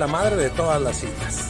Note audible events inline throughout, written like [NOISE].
la madre de todas las citas.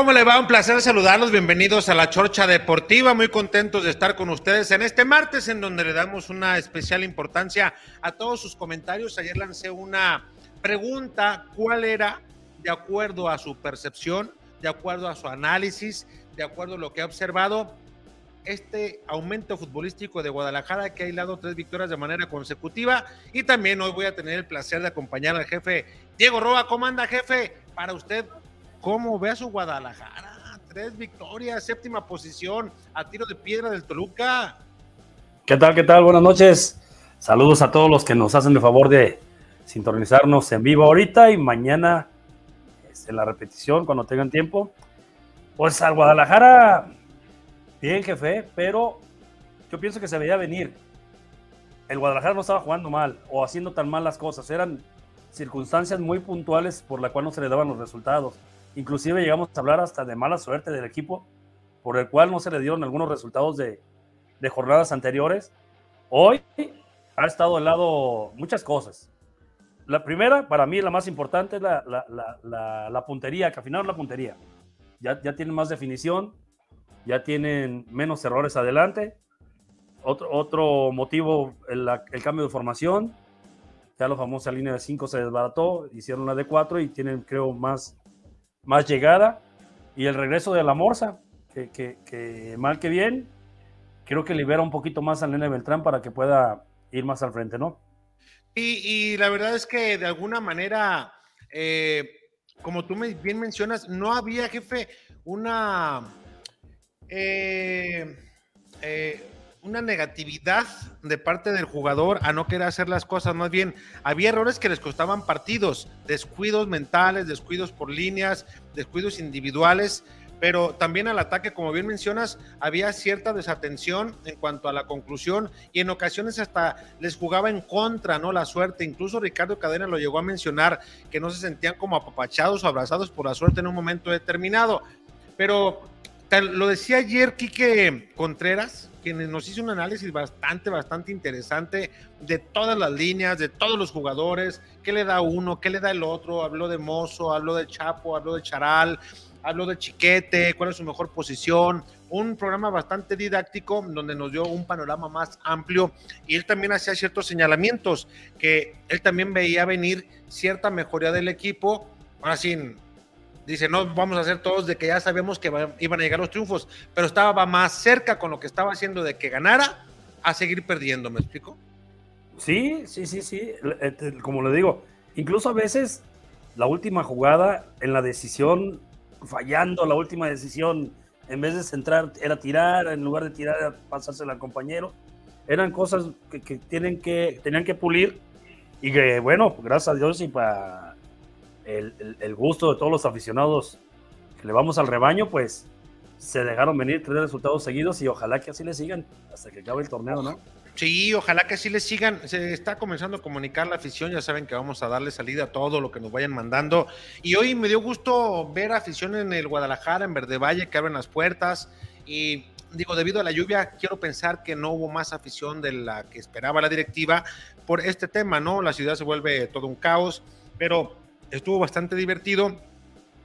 ¿Cómo le va? Un placer saludarlos. Bienvenidos a la Chorcha Deportiva. Muy contentos de estar con ustedes en este martes, en donde le damos una especial importancia a todos sus comentarios. Ayer lancé una pregunta: ¿cuál era, de acuerdo a su percepción, de acuerdo a su análisis, de acuerdo a lo que ha observado, este aumento futbolístico de Guadalajara que ha hilado tres victorias de manera consecutiva? Y también hoy voy a tener el placer de acompañar al jefe Diego Roa. ¿Cómo anda, jefe? Para usted, ¿Cómo ve a su Guadalajara? Tres victorias, séptima posición, a tiro de piedra del Toluca. ¿Qué tal? ¿Qué tal? Buenas noches. Saludos a todos los que nos hacen el favor de sintonizarnos en vivo ahorita y mañana este, en la repetición cuando tengan tiempo. Pues al Guadalajara, bien jefe, pero yo pienso que se veía venir. El Guadalajara no estaba jugando mal o haciendo tan mal las cosas. Eran circunstancias muy puntuales por las cuales no se le daban los resultados. Inclusive llegamos a hablar hasta de mala suerte del equipo, por el cual no se le dieron algunos resultados de, jornadas anteriores. Hoy ha estado al lado muchas cosas. La primera, para mí, la más importante es la, puntería, que afinaron la puntería. Ya, ya tienen más definición, ya tienen menos errores adelante. Otro, otro motivo, el, el cambio de formación. Ya la famosa línea de 5 se desbarató, hicieron la de 4 y tienen, creo, más, más llegada. Y el regreso de la Morsa, que, que, mal que bien, creo que libera un poquito más al Nene Beltrán para que pueda ir más al frente, ¿no? Y, la verdad es que de alguna manera, eh, como tú bien mencionas, no había, jefe, una... Eh, eh, una negatividad de parte del jugador a no querer hacer las cosas. Más bien, había errores que les costaban partidos, descuidos mentales, descuidos por líneas, descuidos individuales, pero también al ataque, como bien mencionas, había cierta desatención en cuanto a la conclusión y en ocasiones hasta les jugaba en contra, ¿no? La suerte. Incluso Ricardo Cadena lo llegó a mencionar, que no se sentían como apapachados o abrazados por la suerte en un momento determinado. Pero lo decía ayer Quique Contreras, quien nos hizo un análisis bastante, bastante interesante de todas las líneas, de todos los jugadores, qué le da uno, qué le da el otro. Habló de Mozo, habló de Chapo, habló de Charal, habló de Chiquete, cuál es su mejor posición. Un programa bastante didáctico donde nos dio un panorama más amplio y él también hacía ciertos señalamientos que él también veía venir cierta mejoría del equipo. Ahora dice, no vamos a hacer todos de que ya sabemos que iban a llegar los triunfos, pero estaba más cerca con lo que estaba haciendo de que ganara a seguir perdiendo, ¿me explico? Sí, sí, sí, sí, eh, como le digo, incluso a veces la última jugada en la decisión, fallando la última decisión, en vez de centrar, era tirar, en lugar de tirar, pasársela al compañero, eran cosas que, tienen que, tenían que pulir y que, bueno, gracias a Dios y para el, gusto de todos los aficionados que le vamos al rebaño, pues se dejaron venir tres resultados seguidos y ojalá que así le sigan hasta que acabe el torneo, ¿no? Sí, ojalá que así le sigan. Se está comenzando a comunicar la afición. Ya saben que vamos a darle salida a todo lo que nos vayan mandando. Y hoy me dio gusto ver afición en el Guadalajara, en Verde Valle, que abren las puertas. Y digo, debido a la lluvia, quiero pensar que no hubo más afición de la que esperaba la directiva por este tema, ¿no? La ciudad se vuelve todo un caos, pero estuvo bastante divertido.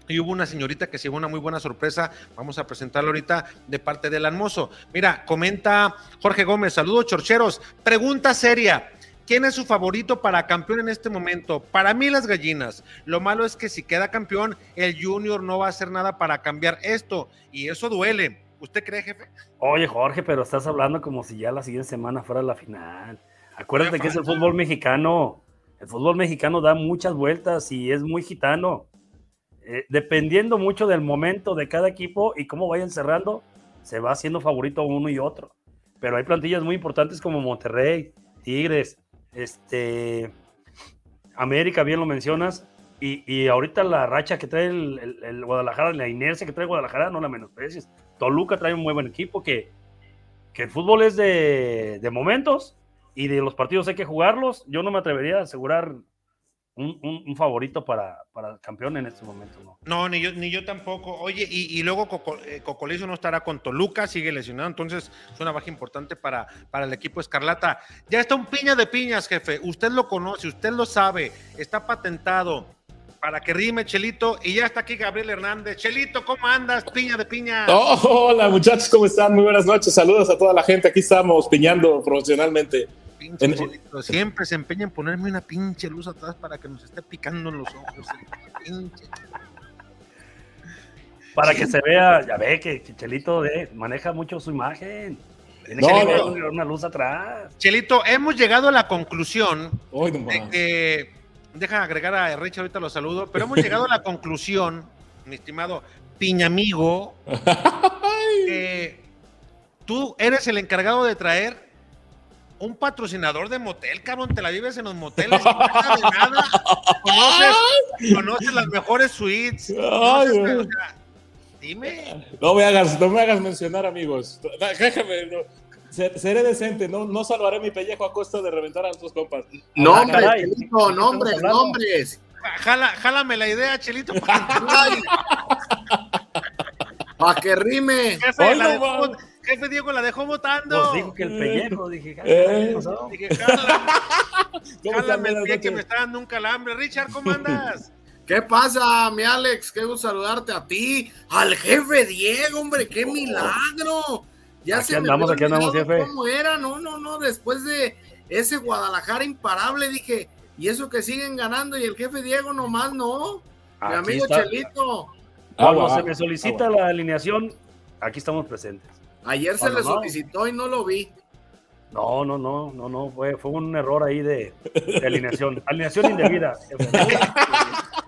Y hubo una señorita que se llevó una muy buena sorpresa. Vamos a presentarla ahorita de parte del Almozo. Mira, comenta Jorge Gómez. Saludos, chorcheros. Pregunta seria. ¿Quién es su favorito para campeón en este momento? Para mí las gallinas. Lo malo es que si queda campeón, el Junior no va a hacer nada para cambiar esto. Y eso duele. ¿Usted cree, jefe? Oye, Jorge, pero estás hablando como si ya la siguiente semana fuera la final. Acuérdate que es el fútbol mexicano. El fútbol mexicano da muchas vueltas y es muy gitano. Eh, dependiendo mucho del momento de cada equipo y cómo vayan cerrando, se va haciendo favorito uno y otro. Pero hay plantillas muy importantes como Monterrey, Tigres, este, América, bien lo mencionas. Y, ahorita la racha que trae el, Guadalajara, la inercia que trae Guadalajara, no la menosprecies. Toluca trae un muy buen equipo que, que el fútbol es de, de momentos y de los partidos hay que jugarlos. Yo no me atrevería a asegurar un, favorito para, para, el campeón en este momento, ¿no? No, ni yo, ni yo tampoco. Oye, y, luego eh, Cocolizo no estará con Toluca, sigue lesionado, entonces es una baja importante para, para el equipo Escarlata. Ya está un piña de piñas, jefe. Usted lo conoce, usted lo sabe, está patentado para que rime Chelito. Y ya está aquí Gabriel Hernández. Chelito, ¿cómo andas? Piña de piña. hola muchachos, ¿cómo están? Muy buenas noches. Saludos a toda la gente. Aquí estamos piñando profesionalmente. Siempre se empeña en ponerme una pinche luz atrás para que nos esté picando en los ojos. Para que se vea, ya ve que Chelito maneja mucho su imagen. Tiene que una luz atrás. Chelito, hemos llegado a la conclusión de que, deja agregar a Rich, ahorita lo saludo, pero hemos llegado a la conclusión, mi estimado piñamigo, [LAUGHS] que tú eres el encargado de traer un patrocinador de motel, cabrón, te la vives en los moteles, nada de nada, conoces, las mejores suites, dime. No me hagas, no me hagas mencionar, amigos, déjame, seré decente, no, no salvaré mi pellejo a costa de reventar a tus compas. Nombres, Chelito, nombres, nombres. Jala, jálame la idea, Chelito. Para que [LAUGHS] rime. Jefe, jefe Diego la dejó votando. Nos dijo que el pellejo, dije, eh. dije jálame, [LAUGHS] el pie que me está dando un calambre. Richard, ¿cómo [LAUGHS] andas? ¿Qué pasa, mi Alex? Qué gusto saludarte a ti, al jefe Diego, hombre, qué milagro. Ya aquí se andamos, aquí andamos, jefe. ¿Cómo era? No, no, no, después de ese Guadalajara imparable, dije, y eso que siguen ganando y el jefe Diego nomás no. mi amigo Chelito. Cuando se me solicita la alineación, aquí estamos presentes. Ayer se le solicitó y no lo vi. No, no, no, no, no, fue, fue un error ahí de, alineación. [LAUGHS] alineación indebida. [LAUGHS]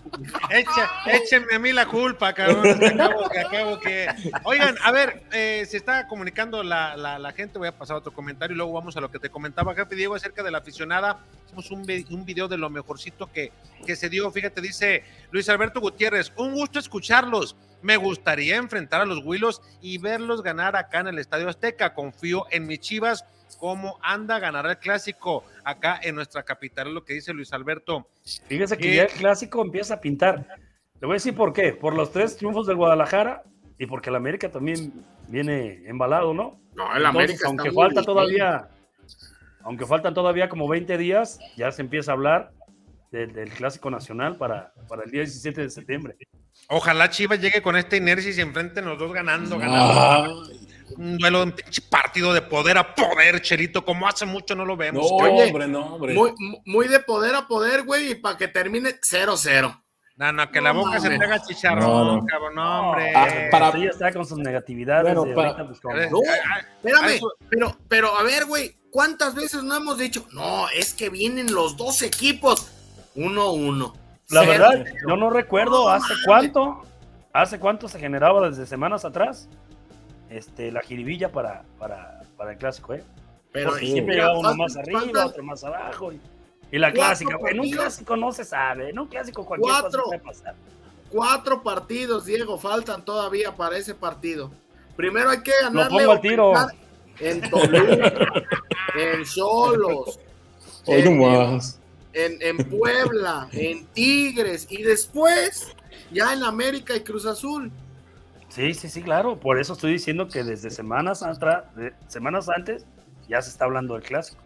échenme a mí la culpa, cabrón. [LAUGHS] acabo, que... Oigan, a ver, eh, se está comunicando la, la, gente. Voy a pasar otro comentario y luego vamos a lo que te comentaba, jefe Diego, acerca de la aficionada. Hicimos un, un video de lo mejorcito que, que se dio. Fíjate, dice Luis Alberto Gutiérrez, un gusto escucharlos. Me gustaría enfrentar a los Willos y verlos ganar acá en el Estadio Azteca. Confío en mis chivas. ¿Cómo anda? Ganará el clásico acá en nuestra capital, lo que dice Luis Alberto. Fíjese que ya el clásico empieza a pintar. Le voy a decir por qué. Por los tres triunfos del Guadalajara y porque el América también viene embalado, ¿no? No, el América aunque falta todavía, aunque faltan todavía como 20 días, ya se empieza a hablar del, clásico nacional para, para el día 17 de septiembre. Ojalá Chivas llegue con esta inercia y se enfrenten los dos ganando, ganando. Un duelo, un partido de poder a poder, Cherito, como hace mucho no lo vemos. No, hombre, no, hombre. Muy, de poder a poder, güey, y para que termine 0-0. No, no, que la boca se te haga chicharrón, cabrón, no, hombre. Ah, para... Sí, está con sus negatividades. Pues, espérame, pero, pero a ver, güey, ¿cuántas veces no hemos dicho, no, es que vienen los dos equipos, 1-1. La verdad, yo no recuerdo hace cuánto, hace cuánto se generaba desde semanas atrás este, la jiribilla para, para, para el clásico, ¿eh? Pero siempre llegaba uno más arriba, otro más abajo. Y la clásica, en un clásico no se sabe, en un clásico cualquier cuatro, cosa puede pasar. Cuatro partidos, Diego, faltan todavía para ese partido. Primero hay que ganarle. Lo pongo al tiro. En Toluca, en Solos, [LAUGHS] en, en Puebla, en Tigres y después ya en América y Cruz Azul. Sí, sí, sí, claro. Por eso estoy diciendo que desde semanas, atrás, de- semanas antes ya se está hablando del clásico.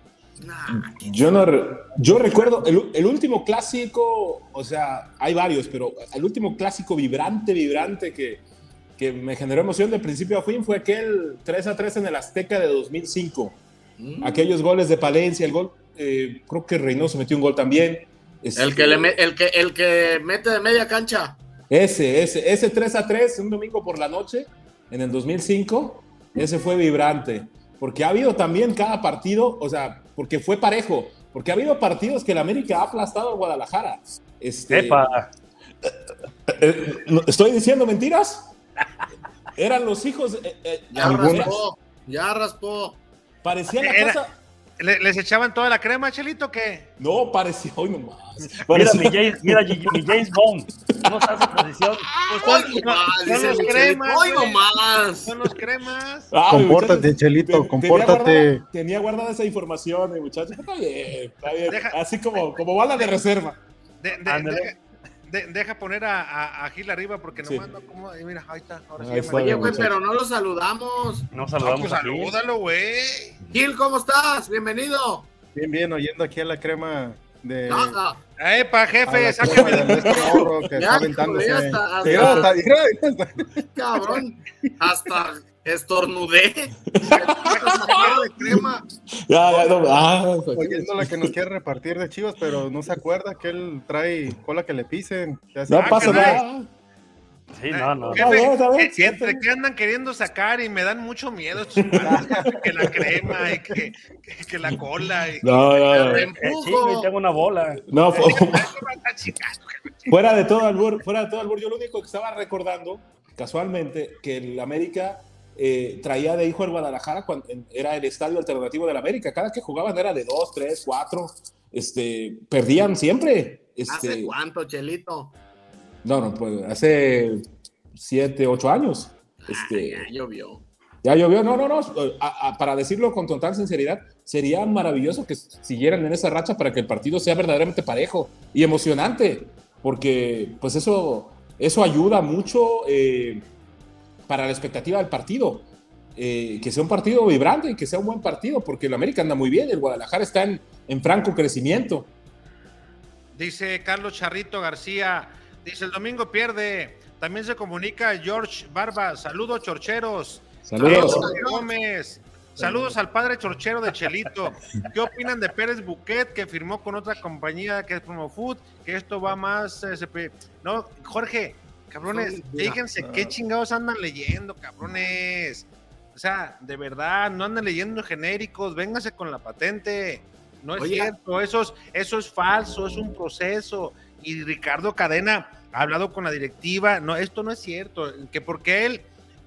Nah, Yo no re- yo recuerdo el, el último clásico, o sea, hay varios, pero el último clásico vibrante, vibrante que, que me generó emoción de principio a fin fue aquel 3 a 3 en el Azteca de 2005. mm. Aquellos goles de Palencia, el gol, eh, creo que Reynoso metió un gol también. Este, el, que le me- el, que, el que mete de media cancha. Ese, ese, ese 3 a 3, un domingo por la noche, en el 2005, ese fue vibrante. Porque ha habido también cada partido, o sea, porque fue parejo, porque ha habido partidos que el América ha aplastado a Guadalajara. Este, Epa, eh, ¿no- ¿Estoy diciendo mentiras? Eran los hijos. eh, eh, Ya raspó, ya raspó. Parecía la Era- cosa. ¿Le- ¿Les echaban toda la crema, Chelito, qué? No, parecía. Hoy nomás. [LAUGHS] mira mi James, mira mi James Bond. No se hace posición. Pues Hoy son, nomás, son los cremas, Chelito, Hoy nomás. Son los cremas. Ah, Compórtate, muchachos, Chelito, compórtate. Tenía guardada, tenía guardada esa información, mi muchacho. Está bien, está bien. Deja- Así como, como bala de reserva. De- de- de- deja poner a, a- a Gil arriba porque Sí. no manda como. Mira, ahí está. Ahora sí está Oye, güey, pero no lo saludamos. No Ah, saludamos pues aquí. salúdalo, güey. Gil, ¿cómo estás? Bienvenido. Bien, bien, oyendo aquí a la crema de. Ajá. Epa, jefe, crema de este morro que Ya, está aventándose. ya hasta- Mira, hasta- hasta- mira, hasta- Cabrón. Hasta estornudé. de crema. Ya, ya, no, ah, oyendo la que nos quiere repartir de chivas, pero no se acuerda que él trae cola que le pisen. Ya no Ah, pasa caray. nada. Sí, no, no. Jefe, bien, está bien, eh, siempre. entre que andan queriendo sacar y me dan mucho miedo estos que la crema y que, que- que la cola y No, no, no. Eh, sí, Empujo. tengo una bola. No, [LAUGHS] jefe. fuera de todo albur, fuera de todo albur, yo lo único que estaba recordando, casualmente, que el América eh, traía de hijo al Guadalajara cuando era el estadio alternativo del América. Cada que jugaban era de dos, tres, cuatro. Este, perdían siempre. Este, ¿Hace cuánto, Chelito? No, no, pues hace siete, ocho años. Este, Ya llovió. ya llovió, no, no, no. a- a- para decirlo con total sinceridad, sería maravilloso que siguieran en esa racha para que el partido sea verdaderamente parejo y emocionante, porque pues eso, eso ayuda mucho eh, para la expectativa del partido. Eh, que sea un partido vibrante y que sea un buen partido, porque el América anda muy bien, el Guadalajara está en, en franco crecimiento. Dice Carlos Charrito García, dice el domingo pierde. También se comunica George Barba. Saludos, chorcheros. Saludos. Gómez. Saludos al padre chorchero de Chelito. ¿Qué opinan de Pérez Buquet que firmó con otra compañía que es Promo Food? Que esto va más. eh, No, Jorge, cabrones, fíjense qué chingados andan leyendo, cabrones. O sea, de verdad, no andan leyendo genéricos, véngase con la patente. No es Oye. cierto, eso es, eso es falso, es un proceso. Y Ricardo Cadena ha hablado con la directiva. No, esto no es cierto. Que porque él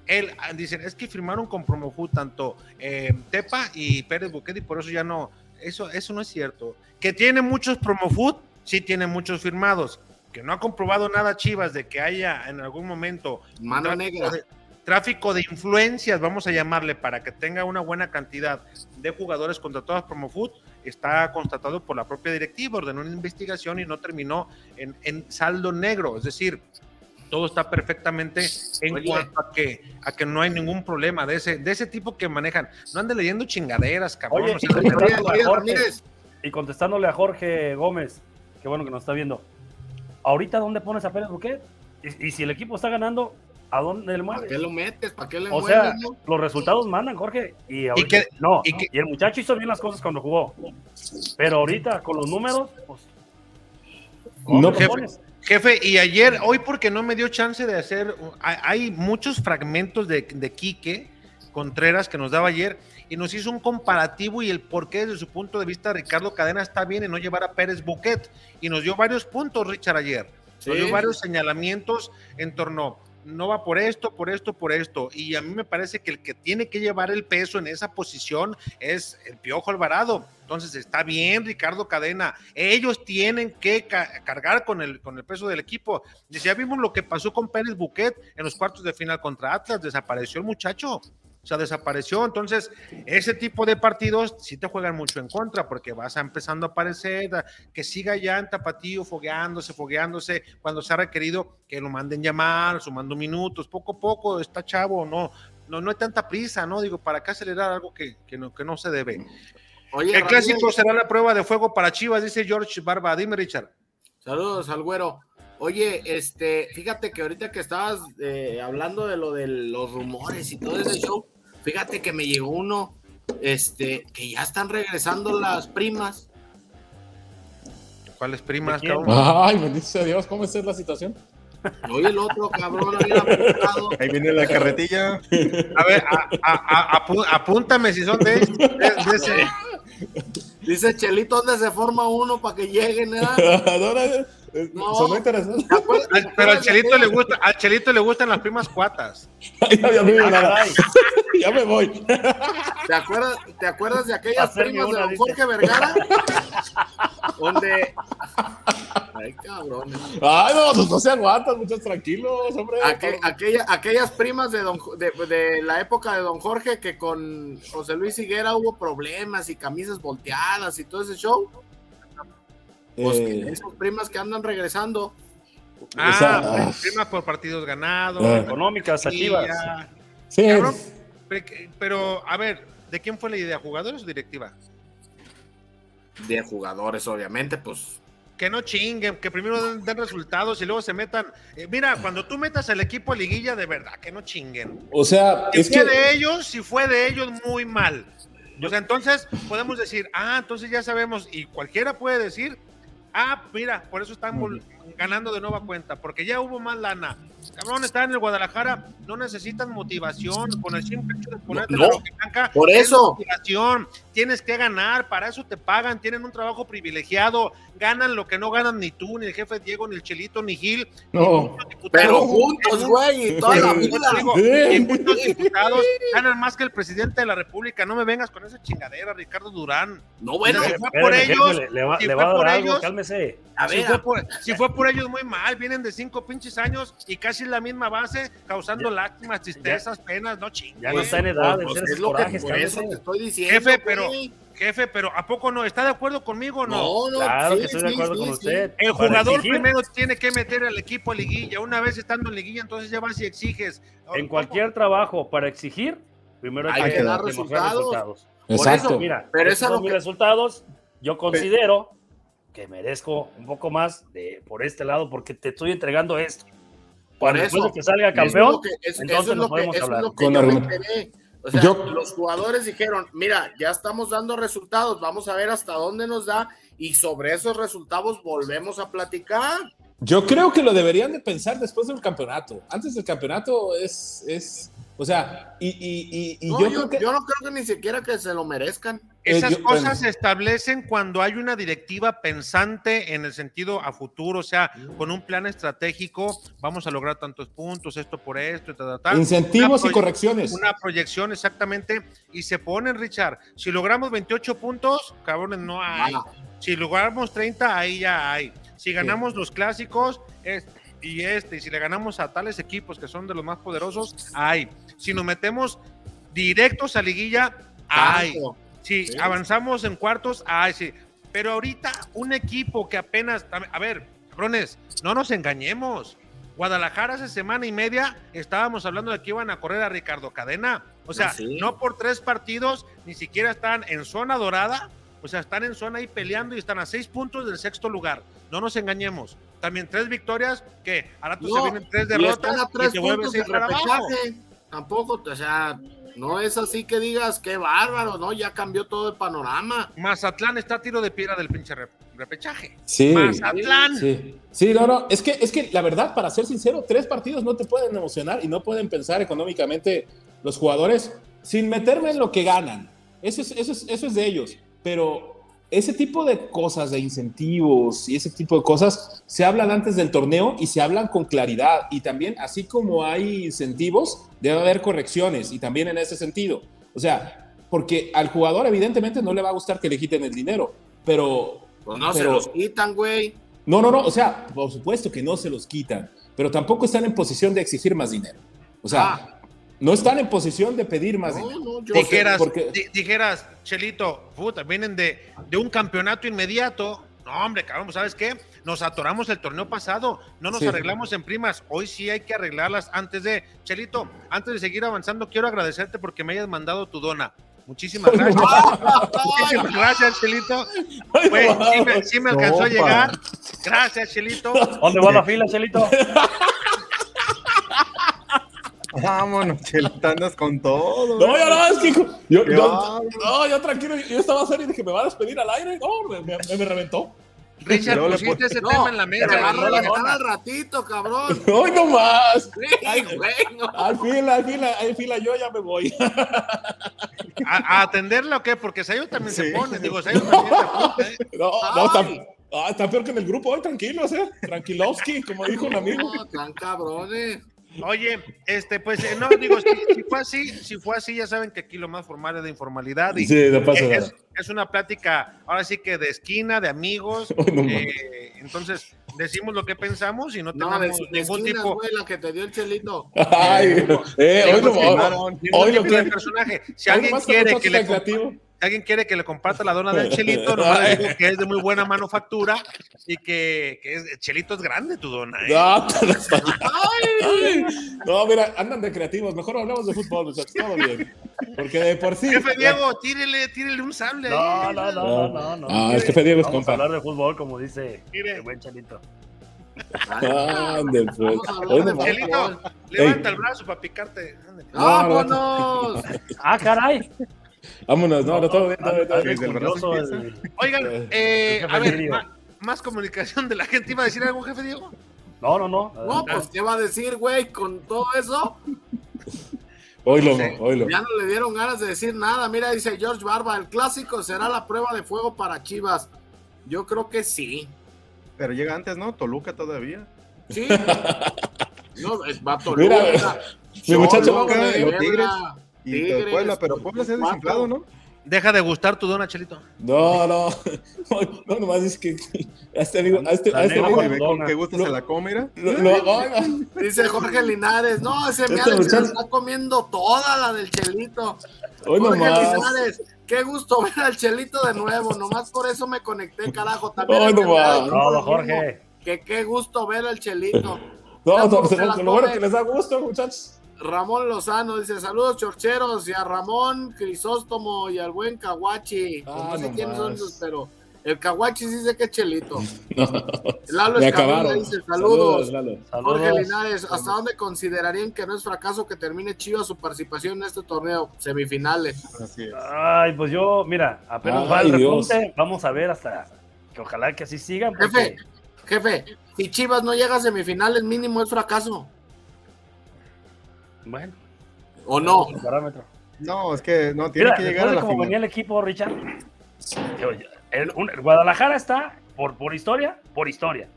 él ah, dicen es que firmaron con Promofood tanto eh, Tepa y Pérez Buquet y por eso ya no eso eso no es cierto que tiene muchos Promofood sí tiene muchos firmados que no ha comprobado nada Chivas de que haya en algún momento Mano negra. de, tráfico de influencias vamos a llamarle para que tenga una buena cantidad de jugadores contratados Promofood está constatado por la propia directiva ordenó una investigación y no terminó en, en saldo negro es decir todo está perfectamente en Oye. cuanto a que, a que no hay ningún problema de ese, de ese tipo que manejan. No ande leyendo chingaderas, cabrón. Oye, o sea, Jorge. Y contestándole a Jorge Gómez, qué bueno que nos está viendo. ¿Ahorita dónde pones a Pérez Buquet? Y, y si el equipo está ganando, ¿a dónde le ¿para mueves? qué lo metes? ¿Para qué le O mueves? sea, no? los resultados mandan, Jorge. Y, ahorita- que- no, y y, el muchacho hizo bien las cosas cuando jugó. Pero ahorita, con los números, pues. ¿cómo No, jefe. pones? Jefe, y ayer, hoy porque no me dio chance de hacer, hay, hay muchos fragmentos de, de Quique Contreras que nos daba ayer y nos hizo un comparativo y el por qué desde su punto de vista Ricardo Cadena está bien en no llevar a Pérez Buquet y nos dio varios puntos Richard ayer, nos Sí. dio varios señalamientos en torno no va por esto, por esto, por esto. Y a mí me parece que el que tiene que llevar el peso en esa posición es el Piojo Alvarado. Entonces está bien, Ricardo Cadena. Ellos tienen que cargar con el, con el peso del equipo. Y ya vimos lo que pasó con Pérez Buquet en los cuartos de final contra Atlas. Desapareció el muchacho. O sea, desapareció. Entonces, ese tipo de partidos sí te juegan mucho en contra porque vas a empezando a aparecer, que siga ya en tapatío, fogueándose, fogueándose, cuando se ha requerido que lo manden llamar, sumando minutos, poco a poco, está chavo, no, no, no hay tanta prisa, ¿no? Digo, ¿para qué acelerar algo que, que, no, que no se debe? Oye, El clásico será la prueba de fuego para Chivas, dice George Barba. Dime, Richard. Saludos al güero. Oye, este, fíjate que ahorita que estabas eh, hablando de lo de los rumores y todo ese show, Fíjate que me llegó uno, este, que ya están regresando las primas. ¿Cuáles primas, cabrón? Ay, bendito Dios, ¿cómo es la situación? Oye, el otro cabrón había apuntado. Ahí viene la carretilla. A ver, apúntame si son de, ese. Dice Chelito, ¿dónde se forma uno para que lleguen? ¿eh? [LAUGHS] No, son interesantes. [LAUGHS] Pero al Chelito le gusta, al Chelito le gustan las primas cuatas. [LAUGHS] ya, me voy. ¿Te acuerdas, ¿te acuerdas de aquellas primas de don Jorge Vergara? Donde. Ay, cabrones. Ay, no, no se aguantan, muchos tranquilos, hombre. aquella, aquellas primas de, don, de, de, la época de don Jorge que con José Luis Higuera hubo problemas y camisas volteadas y todo ese show. Pues eh, esos primas que andan regresando. Ah, primas por partidos ganados. Ah. Económicas, activas. Sí. pero, a ver, ¿de quién fue la idea? ¿Jugadores o directiva? De jugadores, obviamente, pues. Que no chinguen, que primero den, resultados y luego se metan. Eh, mira, cuando tú metas al equipo a liguilla, de verdad, que no chinguen. O sea, es que. de ellos, si fue de ellos, muy mal. O sea, entonces podemos decir, ah, entonces ya sabemos, y cualquiera puede decir, Ah, mira, por eso están ganando de nueva cuenta, porque ya hubo más lana. Cabrón, está en el Guadalajara, no necesitan motivación, con el simple hecho de ponerte la blanca, por eso. Motivación, tienes que ganar, para eso te pagan, tienen un trabajo privilegiado, ganan lo que no ganan ni tú, ni el jefe Diego, ni el Chelito, ni Gil. No, pero juntos, güey, y toda la vida. y muchos diputados ganan más que el presidente de la República, no me vengas con esa chingadera, Ricardo Durán. No, bueno, si fue por ellos, le, va, si fue por ellos, cálmese. A ver, si, fue por, si fue por ellos muy mal, vienen de cinco pinches años y casi la misma base, causando lágrimas, tristezas, penas, no chingues. Ya no está en edad de pues, es lo que por eso te estoy diciendo. Jefe, pero, jefe, pero ¿a poco no? ¿Está de acuerdo conmigo o no? No, no, claro que estoy de acuerdo con usted. El jugador primero tiene que meter al equipo a liguilla. Una vez estando en liguilla, entonces ya vas y exiges. En cualquier trabajo, para exigir, primero hay, que, dar resultados. Exacto. Por eso, mira, pero esos son mis resultados. Yo considero que merezco un poco más de por este lado porque te estoy entregando esto. Cuando después de que salga campeón, entonces lo podemos hablar. O sea, los jugadores dijeron, mira, ya estamos dando resultados, vamos a ver hasta dónde nos da y sobre esos resultados volvemos a platicar. Yo creo que lo deberían de pensar después del campeonato. Antes del campeonato es, es o sea, y, y, y, yo, creo que... yo no creo que ni siquiera que se lo merezcan. Esas eh, cosas se establecen cuando hay una directiva pensante en el sentido a futuro, o sea, con un plan estratégico, vamos a lograr tantos puntos, esto por esto, y tal, tal. Incentivos y correcciones. Una proyección exactamente, y se ponen, Richard, si logramos 28 puntos, cabrones, no hay. Si logramos 30, ahí ya hay. Si ganamos los clásicos, es y este, y si le ganamos a tales equipos que son de los más poderosos, hay. Si nos metemos directos a liguilla, hay. Si avanzamos en cuartos, hay, sí. Pero ahorita un equipo que apenas, a ver, cabrones, no nos engañemos. Guadalajara hace semana y media estábamos hablando de que iban a correr a Ricardo Cadena. O sea, ah, no por tres partidos, ni siquiera están en zona dorada, o sea, están en zona ahí peleando y están a seis puntos del sexto lugar. No nos engañemos también tres victorias, que ahora tú se vienen tres derrotas y, tres te vuelves a ir Tampoco, o sea, no es así que digas qué bárbaro, ¿no? Ya cambió todo el panorama. Mazatlán está a tiro de piedra del pinche repechaje. Sí. Mazatlán. Sí. sí, no, no. Es que, es que la verdad, para ser sincero, tres partidos no te pueden emocionar y no pueden pensar económicamente los jugadores sin meterme en lo que ganan. Eso es, eso es, eso es de ellos. Pero ese tipo de cosas, de incentivos y ese tipo de cosas, se hablan antes del torneo y se hablan con claridad. Y también, así como hay incentivos, debe haber correcciones y también en ese sentido. O sea, porque al jugador evidentemente no le va a gustar que le quiten el dinero, pero... Pues no se los quitan, güey. No, no, no, o sea, por supuesto que no se los quitan, pero tampoco están en posición de exigir más dinero. O sea, Ah. No están en posición de pedir más No, dinero. no, yo dijeras, porque- dijeras, Chelito, puta, vienen de, de un campeonato inmediato. No, hombre, cabrón, ¿sabes qué? Nos atoramos el torneo pasado, no nos Sí. arreglamos en primas. Hoy sí hay que arreglarlas antes de. Chelito, antes de seguir avanzando, quiero agradecerte porque me hayas mandado tu dona. Muchísimas [LAUGHS] gracias. Muchísimas gracias, Chelito. Sí, me, sí me alcanzó a llegar. Gracias, Chelito. ¿Dónde va la fila, Chelito? [LAUGHS] Vámonos, Chelita, andas con todo. No, yo no, es que yo, no, yo tranquilo, yo estaba serio y dije, me va a despedir al aire. No, me, me- me reventó. Richard, pusiste ese No, tema en la mesa. va a y no la al ratito, cabrón. [LAUGHS] Hoy no más. Sí, güey, no. Al fila, al fila, al fila, yo ya me voy. [LAUGHS] ¿A, a atenderla o qué? Porque Sayo también se pone. Digo, Sayo [LAUGHS] también se apunta, ¿eh? No, no, está, Ay. ah, está peor que en el grupo hoy, tranquilos, eh. Tranquilovsky, como dijo un amigo. No, tan cabrones. Oye, este, pues, eh, no, digo, si, si fue así, si fue así, ya saben que aquí lo más formal es de informalidad y Sí, no pasa eh, nada. es, es una plática, ahora sí que de esquina, de amigos, [LAUGHS] no eh, entonces decimos lo que pensamos y no No, tenemos de, de ningún esquinas, tipo, güey, la que te dio el chelito. Ay, eh, hoy no Ningún hoy- hoy lo que- personaje. Si hoy alguien quiere que le creativo. Si alguien quiere que le comparta la dona del Chelito, [LAUGHS] nomás le digo que es de muy buena manufactura y que, que es, Chelito es grande tu dona. ¿eh? No, [LAUGHS] no, mira, andan de creativos. Mejor hablamos de fútbol, muchachos. Todo bien. Porque de por sí. Jefe Diego, tírele, tírele un sable. No, ahí. no, no, no, no. no. Ah, el jefe Diego es Vamos a compa. hablar de fútbol, como dice Mire. el buen Chelito. Ande, pues. No. Chelito, levanta el brazo para picarte. Ándale. ¡Vámonos! [LAUGHS] Ah, caray. Vámonos, no, no, todo bien, todo bien, todo bien. Curioso el- Oigan, Eh, a ver, ma- más comunicación de la gente. ¿Iba a decir algo, jefe Diego? No, no, no. No, pues, ¿qué va a decir, güey? Con todo eso, Oílo, Sí. oílo. ya no le dieron ganas de decir nada. Mira, dice George Barba, el clásico será la prueba de fuego para Chivas. Yo creo que sí. Pero llega antes, ¿no? Toluca todavía. Sí. [LAUGHS] No, es va Mira, Toluca, mi muchacho Toluca, Toluca, los Tigres. Y Tigres, Puebla, pero Puebla se ha desinflado, ¿no? Deja de gustar tu dona, Chelito. No, no. [LAUGHS] No, nomás es que a este amigo, a este, este amigo. Con qué gusto se la come. Dice Jorge Linares, no, ese Este Alex se está comiendo toda la del Chelito. Hoy Jorge nomás. Linares, qué gusto ver al Chelito de nuevo, nomás por eso me conecté, carajo. También Ay, el no Jorge. Que qué gusto ver al Chelito. No, no, lo bueno que les da gusto, muchachos. Ramón Lozano dice, saludos chorcheros y a Ramón Crisóstomo y al buen Caguachi. Pues Ah, no sé quiénes son esos, pero el Caguachi sí sé que es Chelito. [LAUGHS] No. Lalo Me Escamilla acabaron. dice, saludos. Lalo. Jorge Saludos. Linares, ¿hasta dónde considerarían que no es fracaso que termine Chivas su participación en este torneo? Semifinales. Así es. Ay, pues yo, mira, apenas va el repunte. Vamos a ver hasta que ojalá que así sigan. porque- Jefe, jefe, si Chivas no llega a semifinales, mínimo es fracaso. Bueno, ¿O no? el parámetro. No, es que no, tiene Mira, que llegar a la cómo venía el equipo, Richard, el, un- el Guadalajara está, por, por historia, por historia.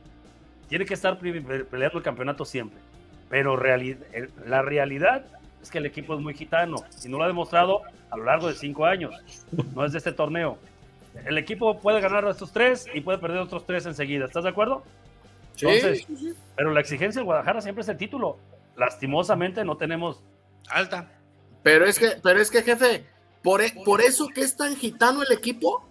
Tiene que estar peleando el campeonato siempre. Pero reali- el- la realidad es que el equipo es muy gitano y no lo ha demostrado a lo largo de cinco años. No es de este torneo. El equipo puede ganar estos tres y puede perder otros tres enseguida. ¿Estás de acuerdo? Sí, Entonces- sí, sí. Pero la exigencia del Guadalajara siempre es el título. Lastimosamente no tenemos. Alta. Pero es que, pero es que, jefe, por, e- por eso que es tan gitano el equipo,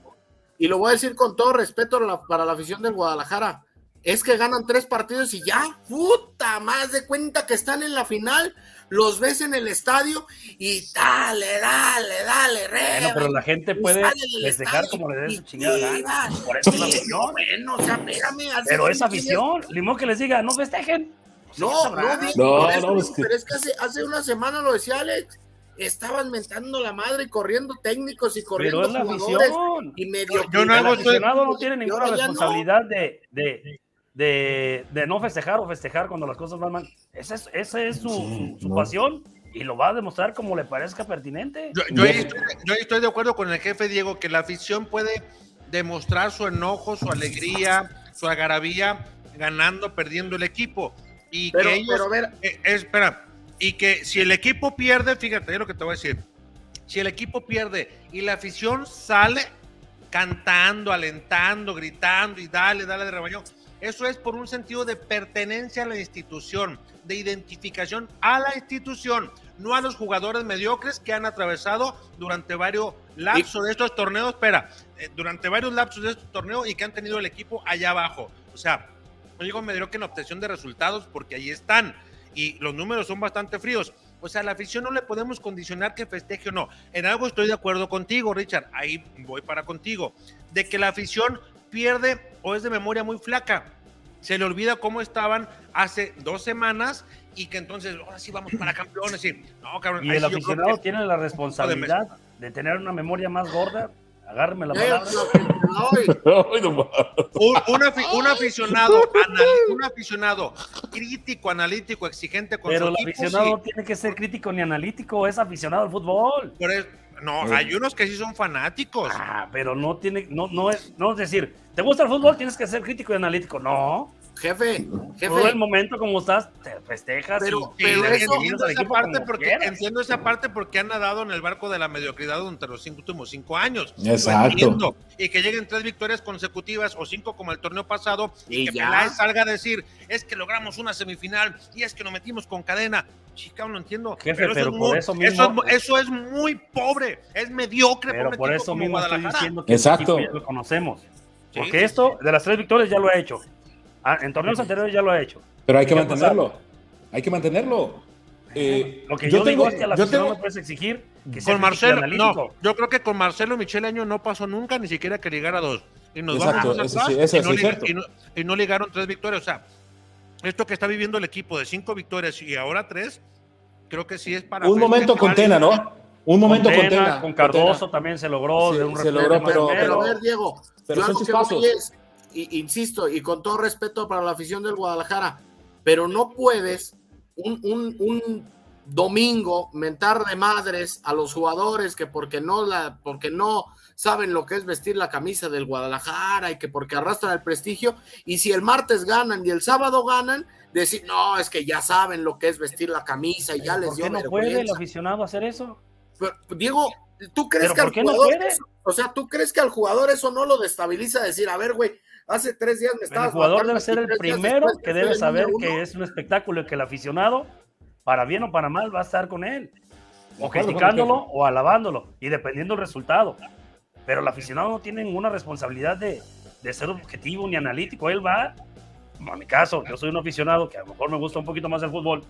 y lo voy a decir con todo respeto la- para la afición del Guadalajara, es que ganan tres partidos y ya, puta, más de cuenta que están en la final, los ves en el estadio y dale, dale, dale, Bueno, reba, pero la gente puede festejar como le y su chingada gana. Por eso es la afición. no, bueno, o sea, Pero es cinco días- afición. Limón que les diga, no festejen. No, no, No, por eso, no, es que- pero es que hace, hace una semana lo decía Alex, estaban mentando la madre y corriendo técnicos y corriendo Pero es la jugadores y medio Yo no El hago- aficionado no tiene ninguna no. responsabilidad de, de, de, de no festejar o festejar cuando las cosas van mal. Esa es, esa es su, su- su no. pasión y lo va a demostrar como le parezca pertinente. Yo, yo ahí estoy, yo ahí estoy de acuerdo con el jefe Diego que la afición puede demostrar su enojo, su alegría, su agarabía, ganando, perdiendo el equipo. Y Pero, que ellos, pero a ver, eh, espera, y que si el equipo pierde, fíjate es lo que te voy a decir, si el equipo pierde y la afición sale cantando, alentando, gritando y dale, dale de rebaño, eso es por un sentido de pertenencia a la institución, de identificación a la institución, no a los jugadores mediocres que han atravesado durante varios lapsos de estos torneos, espera, eh, durante varios lapsos de estos torneos y que han tenido el equipo allá abajo. O sea, digo mediocre en obtención de resultados porque ahí están y los números son bastante fríos. O sea, a la afición no le podemos condicionar que festeje o no. En algo estoy de acuerdo contigo, Richard. Ahí voy para contigo. De que la afición pierde o es de memoria muy flaca. Se le olvida cómo estaban hace dos semanas y que entonces ahora sí vamos para campeones. Y, no, cabrón, Y el aficionado que- tiene la responsabilidad de tener una memoria más gorda. Agárreme la palabra. lo que- no, y- [LAUGHS] Ay, no mames. un, un afi- un aficionado, un aficionado crítico, analítico, exigente con Pero su el equipo, aficionado sí. no tiene que ser crítico ni analítico, es aficionado al fútbol. Por eso- no, hay unos que sí son fanáticos. Ah, pero no tiene, no, no es, no es decir, ¿te gusta el fútbol? Tienes que ser crítico y analítico. No, jefe, todo el jefe, momento como estás, te festejas. Pero- y, eso- entiendo esa parte porque quieras. entiendo esa parte porque han nadado en el barco de la mediocridad durante los cinco- últimos cinco años. Exacto. Y que lleguen tres victorias consecutivas o cinco como el torneo pasado y, Y que. Peláez salga a decir es que logramos una semifinal y es que nos metimos con cadena. Chica, no entiendo. Jefe, pero es por muy, eso eso, mismo- es, eso es muy pobre, es mediocre. Pero por eso mismo estoy diciendo que Exacto. lo conocemos. Porque esto, de las tres victorias, ya lo ha hecho. Ah, en torneos anteriores ya lo ha hecho. Pero hay que ¿Qué mantenerlo. Hay que mantenerlo. Eh, Lo que yo, tengo- digo es que a la tengo- no puedes exigir que sea Con Marcelo, no, yo creo que con Marcelo Michele Año no pasó nunca, ni siquiera que ligara dos. Y nos Exacto, vamos eso atrás, sí, eso y, no sí es liga- cierto. y no- y no ligaron tres victorias. O sea, esto que está viviendo el equipo de cinco victorias y ahora tres, creo que sí es para. Un momento con. Tena, ¿no? Un momento con Tena, con Cardoso Tena. también se logró. Sí, de un se logró, pero- a ver, Diego, Pero son chispazos. Y- insisto, y con todo respeto para la afición del Guadalajara, pero no puedes un, un- un domingo mentar de madres a los jugadores que porque no la, porque no saben lo que es vestir la camisa del Guadalajara y que porque arrastran el prestigio, y si el martes ganan y el sábado ganan, decir, no, es que ya saben lo que es vestir la camisa y ya les ¿Por dio qué no puede el aficionado hacer eso? Pero, Diego, ¿tú crees ¿Pero que al no jugador, o sea, tú crees que al jugador eso no lo destabiliza decir, a ver, güey, hace tres días me estabas El jugador debe ser el primero que debe saber que uno"? es un espectáculo y que el aficionado, para bien o para mal, va a estar con él. O criticándolo Jorge. o alabándolo, y dependiendo del resultado. Pero el aficionado no tiene ninguna responsabilidad de, de ser objetivo ni analítico. Él va, como a mi caso, yo soy un aficionado que a lo mejor me gusta un poquito más el fútbol.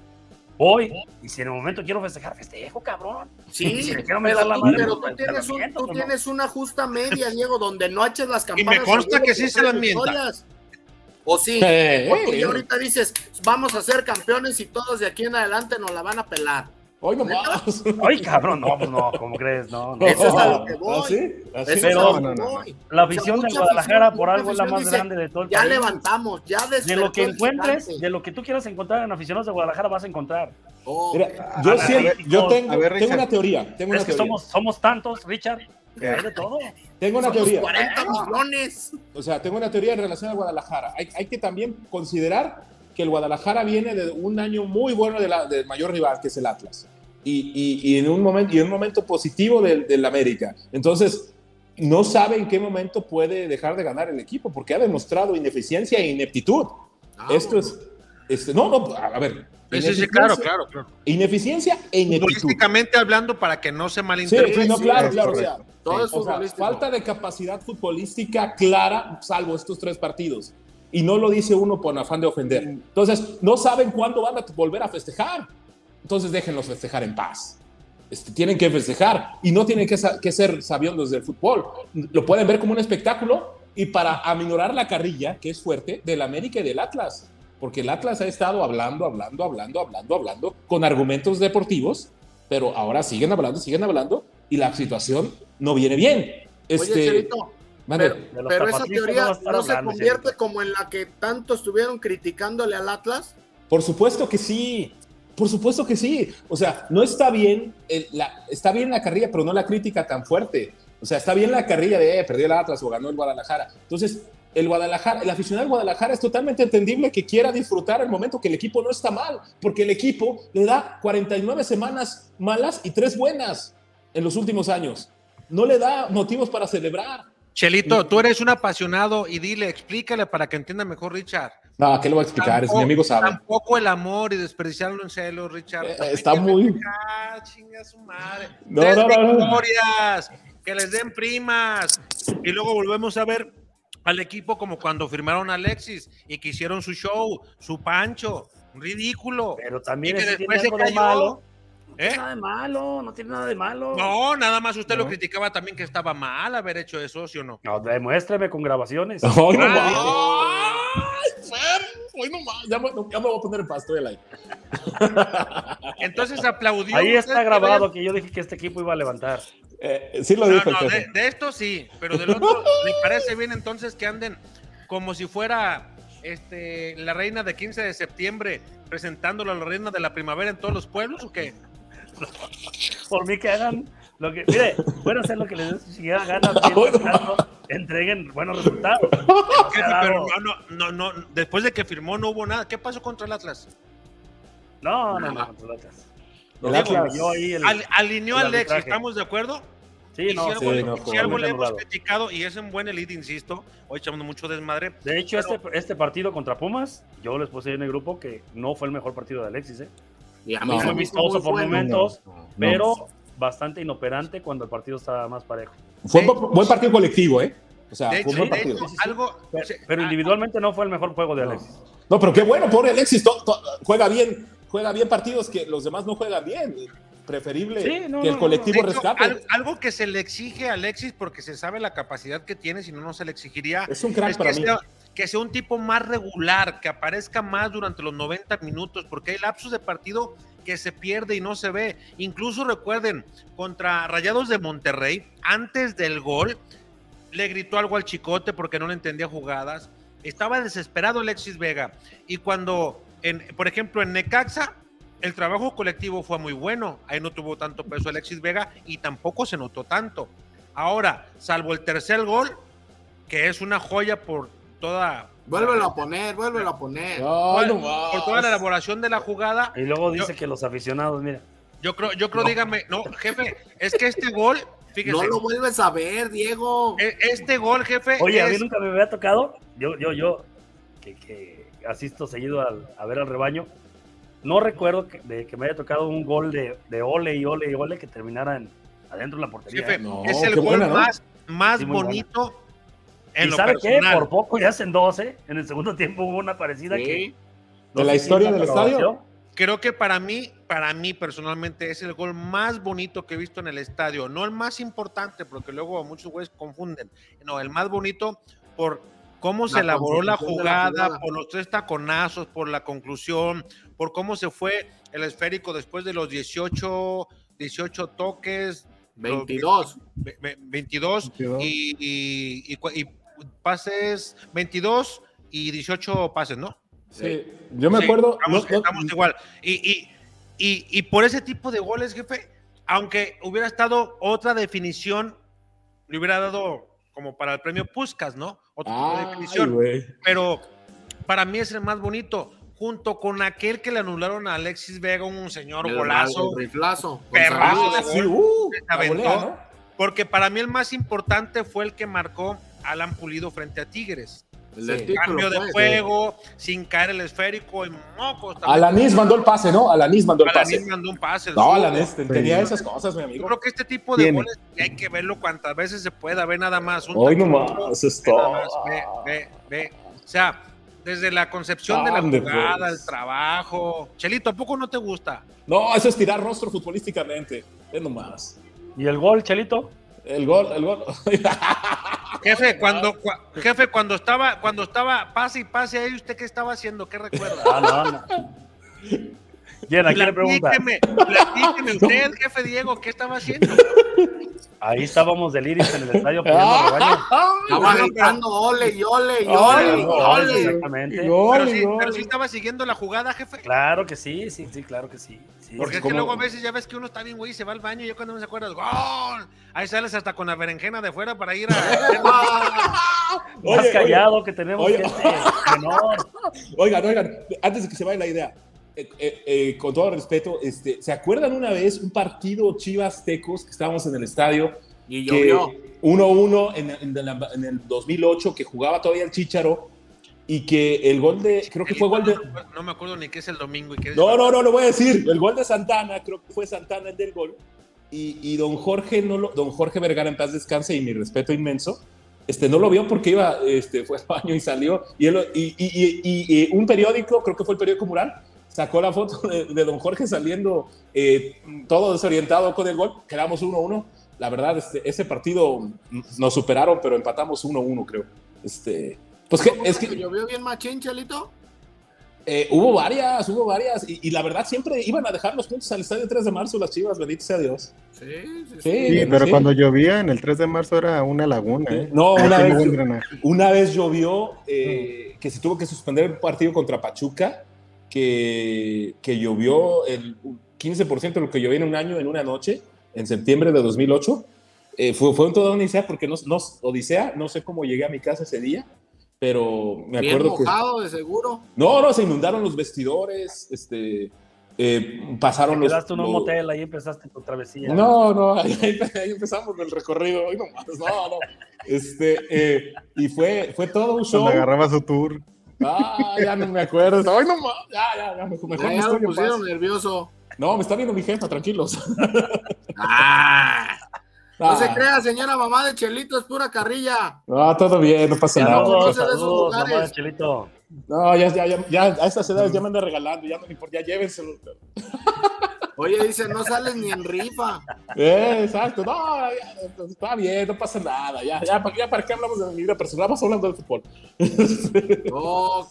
Voy, y si en el momento quiero festejar, festejo, cabrón. Sí, Y si quiero pero, la tú, madre, pero tú tienes, un- tú pues, no. tienes una justa media, Diego, donde no eches las campanas. me consta que sí se la tres mienta. victorias. O sí, Eh, eh, ya ahorita dices, vamos a ser campeones y todos de aquí en adelante nos la van a pelar. Hoy nomás. Ay, cabrón, no, pues no, ¿cómo crees? No, no. Eso es a lo que voy. ¿Así? ¿Así? Eso Pero- es a lo que No, no, no, voy. La O sea, afición mucha Guadalajara afición- por algo es la más dice, grande de todo el Ya país. levantamos, ya De lo que encuentres, gigante. de lo que tú quieras encontrar en aficionados de Guadalajara vas a encontrar. Oh, Mira, yo, ver, yo tengo, a ver, tengo una teoría. Tengo una Es que teoría. somos, somos tantos, Richard, que hay de todo. [LAUGHS] Tengo una somos teoría. 40 millones. O sea, tengo una teoría en relación a Guadalajara. Hay, hay que también considerar que el Guadalajara viene de un año muy bueno de del mayor rival, que es el Atlas. Y, y- y en un momento, y en un momento positivo del, del América. Entonces, no sabe en qué momento puede dejar de ganar el equipo, porque ha demostrado ineficiencia e ineptitud. Ah, Esto es. Este, no, no, a ver. Sí, sí, claro, claro, claro. Ineficiencia e ineptitud. Futbolísticamente hablando, para que no se malinterprete. sí, no, claro, claro. O sea, Todo es o sea, falta de capacidad futbolística clara, salvo estos tres partidos. Y no lo dice uno por afán de ofender. Entonces, no saben cuándo van a volver a festejar. Entonces, déjenlos festejar en paz. Este, tienen que festejar y no tienen que, que ser sabiondos del fútbol. Lo pueden ver como un espectáculo y para aminorar la carrilla, que es fuerte, del América y del Atlas. Porque el Atlas ha estado hablando, hablando, hablando, hablando, hablando, con argumentos deportivos, pero ahora siguen hablando, siguen hablando y la situación no viene bien. Oye, Este, Pero, esa teoría no se hablando, convierte Cherito. como en la que tanto estuvieron criticándole al Atlas. Por supuesto que sí. Por supuesto que sí. O sea, no está bien, el- la, está bien la carrilla, pero no la crítica tan fuerte. O sea, está bien la carrilla de eh, perdió el Atlas o ganó el Guadalajara. Entonces, el Guadalajara, el aficionado del Guadalajara es totalmente entendible que quiera disfrutar el momento que el equipo no está mal, porque el equipo le da 49 semanas malas y tres buenas en los últimos años. No le da motivos para celebrar. Chelito, tú eres un apasionado y dile, explícale para que entienda mejor Richard. No, ¿qué le voy a explicar? es mi amigo sabe. Tampoco el amor y desperdiciarlo en celos, Richard. Eh, está muy. Ah, chinga su madre. No, Tres no, no, no. victorias, que les den primas. Y luego volvemos a ver al equipo como cuando firmaron a Alexis y que hicieron su show, su pancho. Ridículo. Pero también Y que después se cayó. malo. No ¿Eh? tiene nada de malo, no tiene nada de malo. No, nada más usted lo criticaba también que estaba mal haber hecho eso, ¿sí o no? No, demuéstrame con grabaciones. [LAUGHS] Hoy no. Fer, hoy no más. Ya, me- ya me voy a poner en pasto del aire. [LAUGHS] Entonces aplaudió. Ahí está que grabado que yo dije que este equipo iba a levantar. Eh, sí lo No, dijo el no, de, de esto sí, pero del otro, ¿le parece bien entonces que anden como si fuera este, la reina de 15 de septiembre presentándolo a la reina de la primavera en todos los pueblos o qué? Por mí que hagan lo que. Mire, pueden hacer lo que les dé su chingada gana. [LAUGHS] mientras tanto, entreguen buenos resultados. [LAUGHS] Pero no, no, no, después de que firmó no hubo nada. ¿Qué pasó contra el Atlas? No, no, no, contra el Atlas. El Diego, Atlas. yo ahí el- Al- alineó a el arbitraje. ¿estamos de acuerdo? Sí, y no, si algo, sí, le- no, si fue algo muy le hemos criticado, y es un buen elite, insisto, hoy echamos mucho desmadre, De hecho, este, este partido contra Pumas, yo les puse en el grupo que no fue el mejor partido de Alexis, ¿eh? Mí No, hizo vistoso muy por momentos, No. pero bastante inoperante cuando el partido estaba más parejo. Fue un bu- buen partido colectivo, ¿eh? O sea, de fue hecho, un buen partido. hecho, algo... Pero, individualmente no fue el mejor juego de No. Alexis. No, pero qué bueno, pobre Alexis. to- to- juega bien, juega bien partidos que los demás no juegan bien. Preferible Sí, no, que el no, colectivo hecho, rescate. al- algo que se le exige a Alexis porque se sabe la capacidad que tiene, si no, no se le exigiría. Es un crack es para que, mí. sea, que sea un tipo más regular, que aparezca más durante los 90 minutos, porque hay lapsos de partido que se pierde y no se ve. Incluso recuerden, contra Rayados de Monterrey, antes del gol, le gritó algo al chicote porque no le entendía jugadas. Estaba desesperado Alexis Vega. Y cuando, por ejemplo, en Necaxa, el trabajo colectivo fue muy bueno. Ahí no tuvo tanto peso Alexis Vega y tampoco se notó tanto. Ahora, salvo el tercer gol, que es una joya por toda, Vuélvelo a poner, vuélvelo a poner. No por toda la elaboración de la jugada. Y luego dice Yo- que los aficionados, mira, Yo creo, yo creo, dígame, no, jefe, es que este gol, fíjese, No lo vuelves a ver, Diego. e- este gol, jefe, Oye, a mí nunca me había tocado, yo, yo, yo, que, que asisto seguido al- a ver al rebaño, no recuerdo que, de que me haya tocado un gol de, de ole y ole y ole que terminara en, adentro de la portería. jefe, ¿eh? No, es el gol buena, ¿no? más, más Sí, buena. Bonito ¿Y lo sabe qué? personal. Por poco ya hacen 12. En el segundo tiempo hubo una parecida Sí. que. ¿De la historia del estadio? Creo que para mí, para mí personalmente es el gol más bonito que he visto en el estadio. No el más importante, porque luego muchos güeyes confunden. No, el más bonito por cómo se La elaboró la de la jugada, jugada. por los tres taconazos, por la conclusión, por cómo se fue el esférico después de los 18, 18 toques, 22. ve- ve- 22 22. y, y- y y pases 22 y 18 pases, ¿no? Sí, yo me Sí, acuerdo. Estamos, no- no- estamos igual. Y, y, y, y por ese tipo de goles, jefe, aunque hubiera estado otra definición, le hubiera dado como para el premio Puskas, ¿no? Otro tipo de Ay, definición. Pero para mí es el más bonito, junto con aquel que le anularon a Alexis Vega, un señor El, golazo. el riflazo. Perrazo sí, uh. Porque para mí el más importante fue el que marcó Alan Pulido frente a Tigres. El Sí. Cambio de pues. juego, sin caer el esférico, en mocos. Alanis mandó el pase, ¿no? Alanis mandó el Alanis pase. mandó un pase. No. Alanis tenía esas cosas, mi Yo amigo. creo que este tipo de Tiene. goles hay que verlo cuantas veces se pueda, ve nada más. un Hoy nomás, ve esto. Ve, ve, ve. O sea, desde la concepción de la jugada, pues. el trabajo. Chelito, ¿a poco no te gusta? No, eso es tirar rostro futbolísticamente. Es nomás. ¿Y el gol, Chelito? El gol, el gol. [LAUGHS] Jefe, cuando, cua- jefe, cuando estaba, cuando estaba pase y pase ahí, ¿usted qué estaba haciendo? ¿Qué recuerda? Ah, no, no. ¿Quién? ¿A quién le pregunta? Platíqueme, platíqueme usted, jefe Diego, ¿qué estaba haciendo? Ahí estábamos del Iris en el estadio pidiendo rebaño. Estaba gritando ole y ole y ole y ole. Exactamente. Pero sí, pero sí estaba siguiendo la jugada, jefe. Claro que sí, sí, sí, claro que sí. Sí, Porque sí. es que luego a veces ya ves que uno está bien, güey, y se va al baño y yo cuando no se acuerda, ¡gol! Ahí sales hasta con la berenjena de fuera para ir a... Más Oye, callado que tenemos oye. gente menor. Oigan, oigan, antes de que se vaya la idea, eh, eh, eh, con todo respeto, este, ¿se acuerdan una vez un partido Chivas Tecos que estábamos en el estadio? Y que llovió. 1-1 en, en en el 2008, que jugaba todavía el Chicharo y que el gol de, creo que fue gol de, No me acuerdo ni qué es el domingo y qué es... no, no, no, lo voy a decir, el gol de Santana, creo que fue Santana el del gol, y, y don Jorge, no lo, don Jorge Vergara en paz descanse y mi respeto inmenso, este, no lo vio porque iba, este, fue al baño y salió, y, él- y, y- y- y- y un periódico, creo que fue el periódico Mural, sacó la foto de, de don Jorge saliendo eh, todo desorientado con el gol, quedamos 1-1, la verdad, este, ese partido nos superaron, pero empatamos 1-1, creo. Este, pues que, es que ¿Llovió bien machín, Chelito? eh, hubo varias, hubo varias, y, y la verdad siempre iban a dejar los puntos al estadio 3 de marzo las chivas, bendito sea Dios. Sí, sí, sí. Pero sí. cuando llovía en el 3 de marzo era una laguna. ¿eh? No, una vez, una vez llovió eh, que se tuvo que suspender el partido contra Pachuca, que, que llovió el 15% de lo que llovió en un año, en una noche, en septiembre de 2008. Eh, fue, fue toda una odisea, porque no, no, odisea, no sé cómo llegué a mi casa ese día, pero me Bien acuerdo que... mojado, de seguro. No, no, se inundaron los vestidores, este, eh, pasaron los... Quedaste en un los- motel, ahí empezaste tu travesía. No, no, ahí, ahí empezamos el recorrido. Hoy nomás, no, no. Este, eh, y fue, fue todo un show. Cuando agarraba su tour. Ah, ya no me acuerdo. Hoy nomás, ya, ya, ya, mejor, mejor Ya, me ya en pusieron nervioso. No, me está viendo mi jefa, tranquilos. [LAUGHS] Ah, no Ah, se crea, señora mamá de Chelito, es pura carrilla. No, todo bien, no pasa nada. Esos saludos, lugares. mamá de Chelito. No, ya, ya, ya, ya, a estas edades ya me anda regalando, ya no me importa, ya llévenselo. [LAUGHS] Oye, dice, no sales ni en rifa. Eh, exacto, no, ya, está bien, no pasa nada, ya, ya, ¿para, ya, ¿para qué hablamos de mi vida personal? Vamos hablando del fútbol. [LAUGHS] No,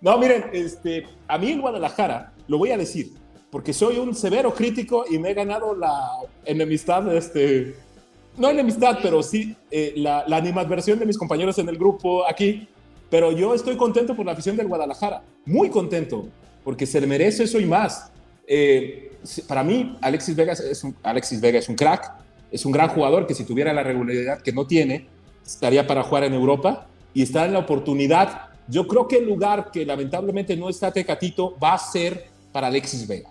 no, miren, este, a mí en Guadalajara, lo voy a decir, porque soy un severo crítico y me he ganado la enemistad, este, no enemistad, pero sí eh, la, la animadversión de mis compañeros en el grupo aquí. Pero yo estoy contento por la afición del Guadalajara, muy contento, porque se le merece eso y más. Eh, para mí, Alexis Vega es un, Alexis Vega es un crack, es un gran jugador que si tuviera la regularidad que no tiene, estaría para jugar en Europa y está en la oportunidad. Yo creo que el lugar que lamentablemente no está Tecatito va a ser para Alexis Vega.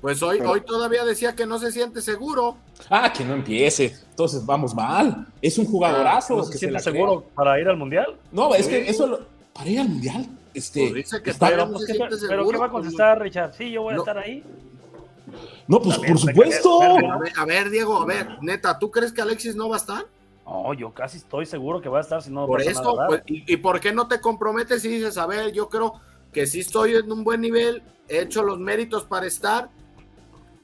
Pues hoy, hoy todavía decía que no se siente seguro. Ah, que no empiece. Entonces vamos mal. Es un jugadorazo. ¿No se que siente la cree. seguro para ir al mundial? No, es que eso lo- para ir al mundial. Este, Pues dice que está- todavía Pero, no pues, se ¿qué, siente pero seguro. ¿qué va a contestar, Richard? Sí, yo voy a No. estar ahí. no, pues por supuesto. A ver, a ver, Diego, a ver, neta, ¿tú crees que Alexis no va a estar? No, yo casi estoy seguro que va a estar si no Por pasa esto, pues, y, y por qué no te comprometes y dices, a ver, yo creo que sí estoy en un buen nivel, he hecho los méritos para estar,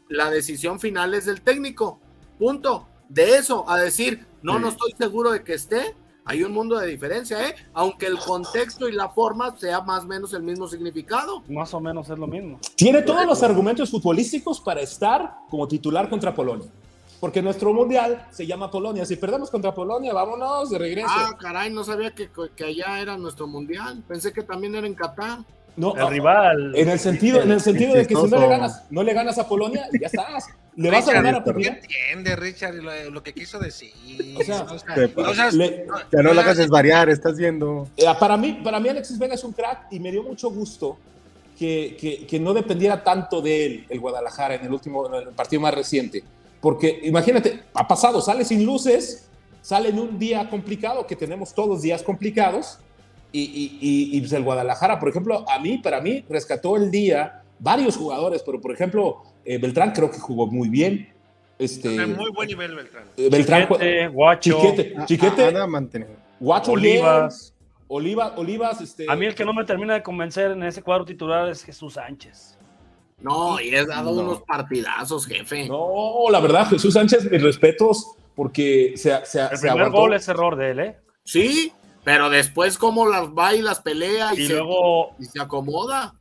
la decisión final es del técnico, punto. De eso a decir, no, no estoy seguro de que esté, hay un mundo de diferencia, ¿eh? Aunque el contexto y la forma sea más o menos el mismo significado. Más o menos es lo mismo. Tiene todos los argumentos futbolísticos para estar como titular contra Polonia. Porque nuestro mundial se llama Polonia. Si perdemos contra Polonia, vámonos de regreso. Ah, caray, no sabía que, que allá era nuestro mundial, pensé que también era en Qatar. No, El ah, rival. En el sentido, en el sentido de que si no le ganas, no le ganas a Polonia, ya estás. Le vas a Richard, ganar a ¿qué Polonia. entiende, Richard, lo, lo que quiso decir? O sea, O sea, te- o sea, le- Ya no lo hagas desvariar, estás viendo. Eh, para, mí, para mí Alexis Vega es un crack y me dio mucho gusto que, que, que no dependiera tanto de él el Guadalajara en el último en el partido más reciente. Porque imagínate, ha pasado, sale sin luces, sale en un día complicado, que tenemos todos días complicados, y, y, y, y, pues, el Guadalajara, por ejemplo, a mí, para mí, rescató el día varios jugadores, pero por ejemplo, eh, Beltrán creo que jugó muy bien. Este, muy buen nivel, Beltrán. eh, Beltrán, Chiquete, Guacho, Chiquete, Chiquete, mantenido. Guacho bien, Olivas. Oliva- Olivas, este, A mí el que no me termina de convencer en ese cuadro titular es Jesús Sánchez. No, y he dado No. unos partidazos, jefe. No, la verdad, Jesús Sánchez, mis respetos, porque se, se, El se primer aguantó. gol es error de él, ¿eh? Sí, pero después cómo las va y las pelea y, Y se, luego, y se acomoda.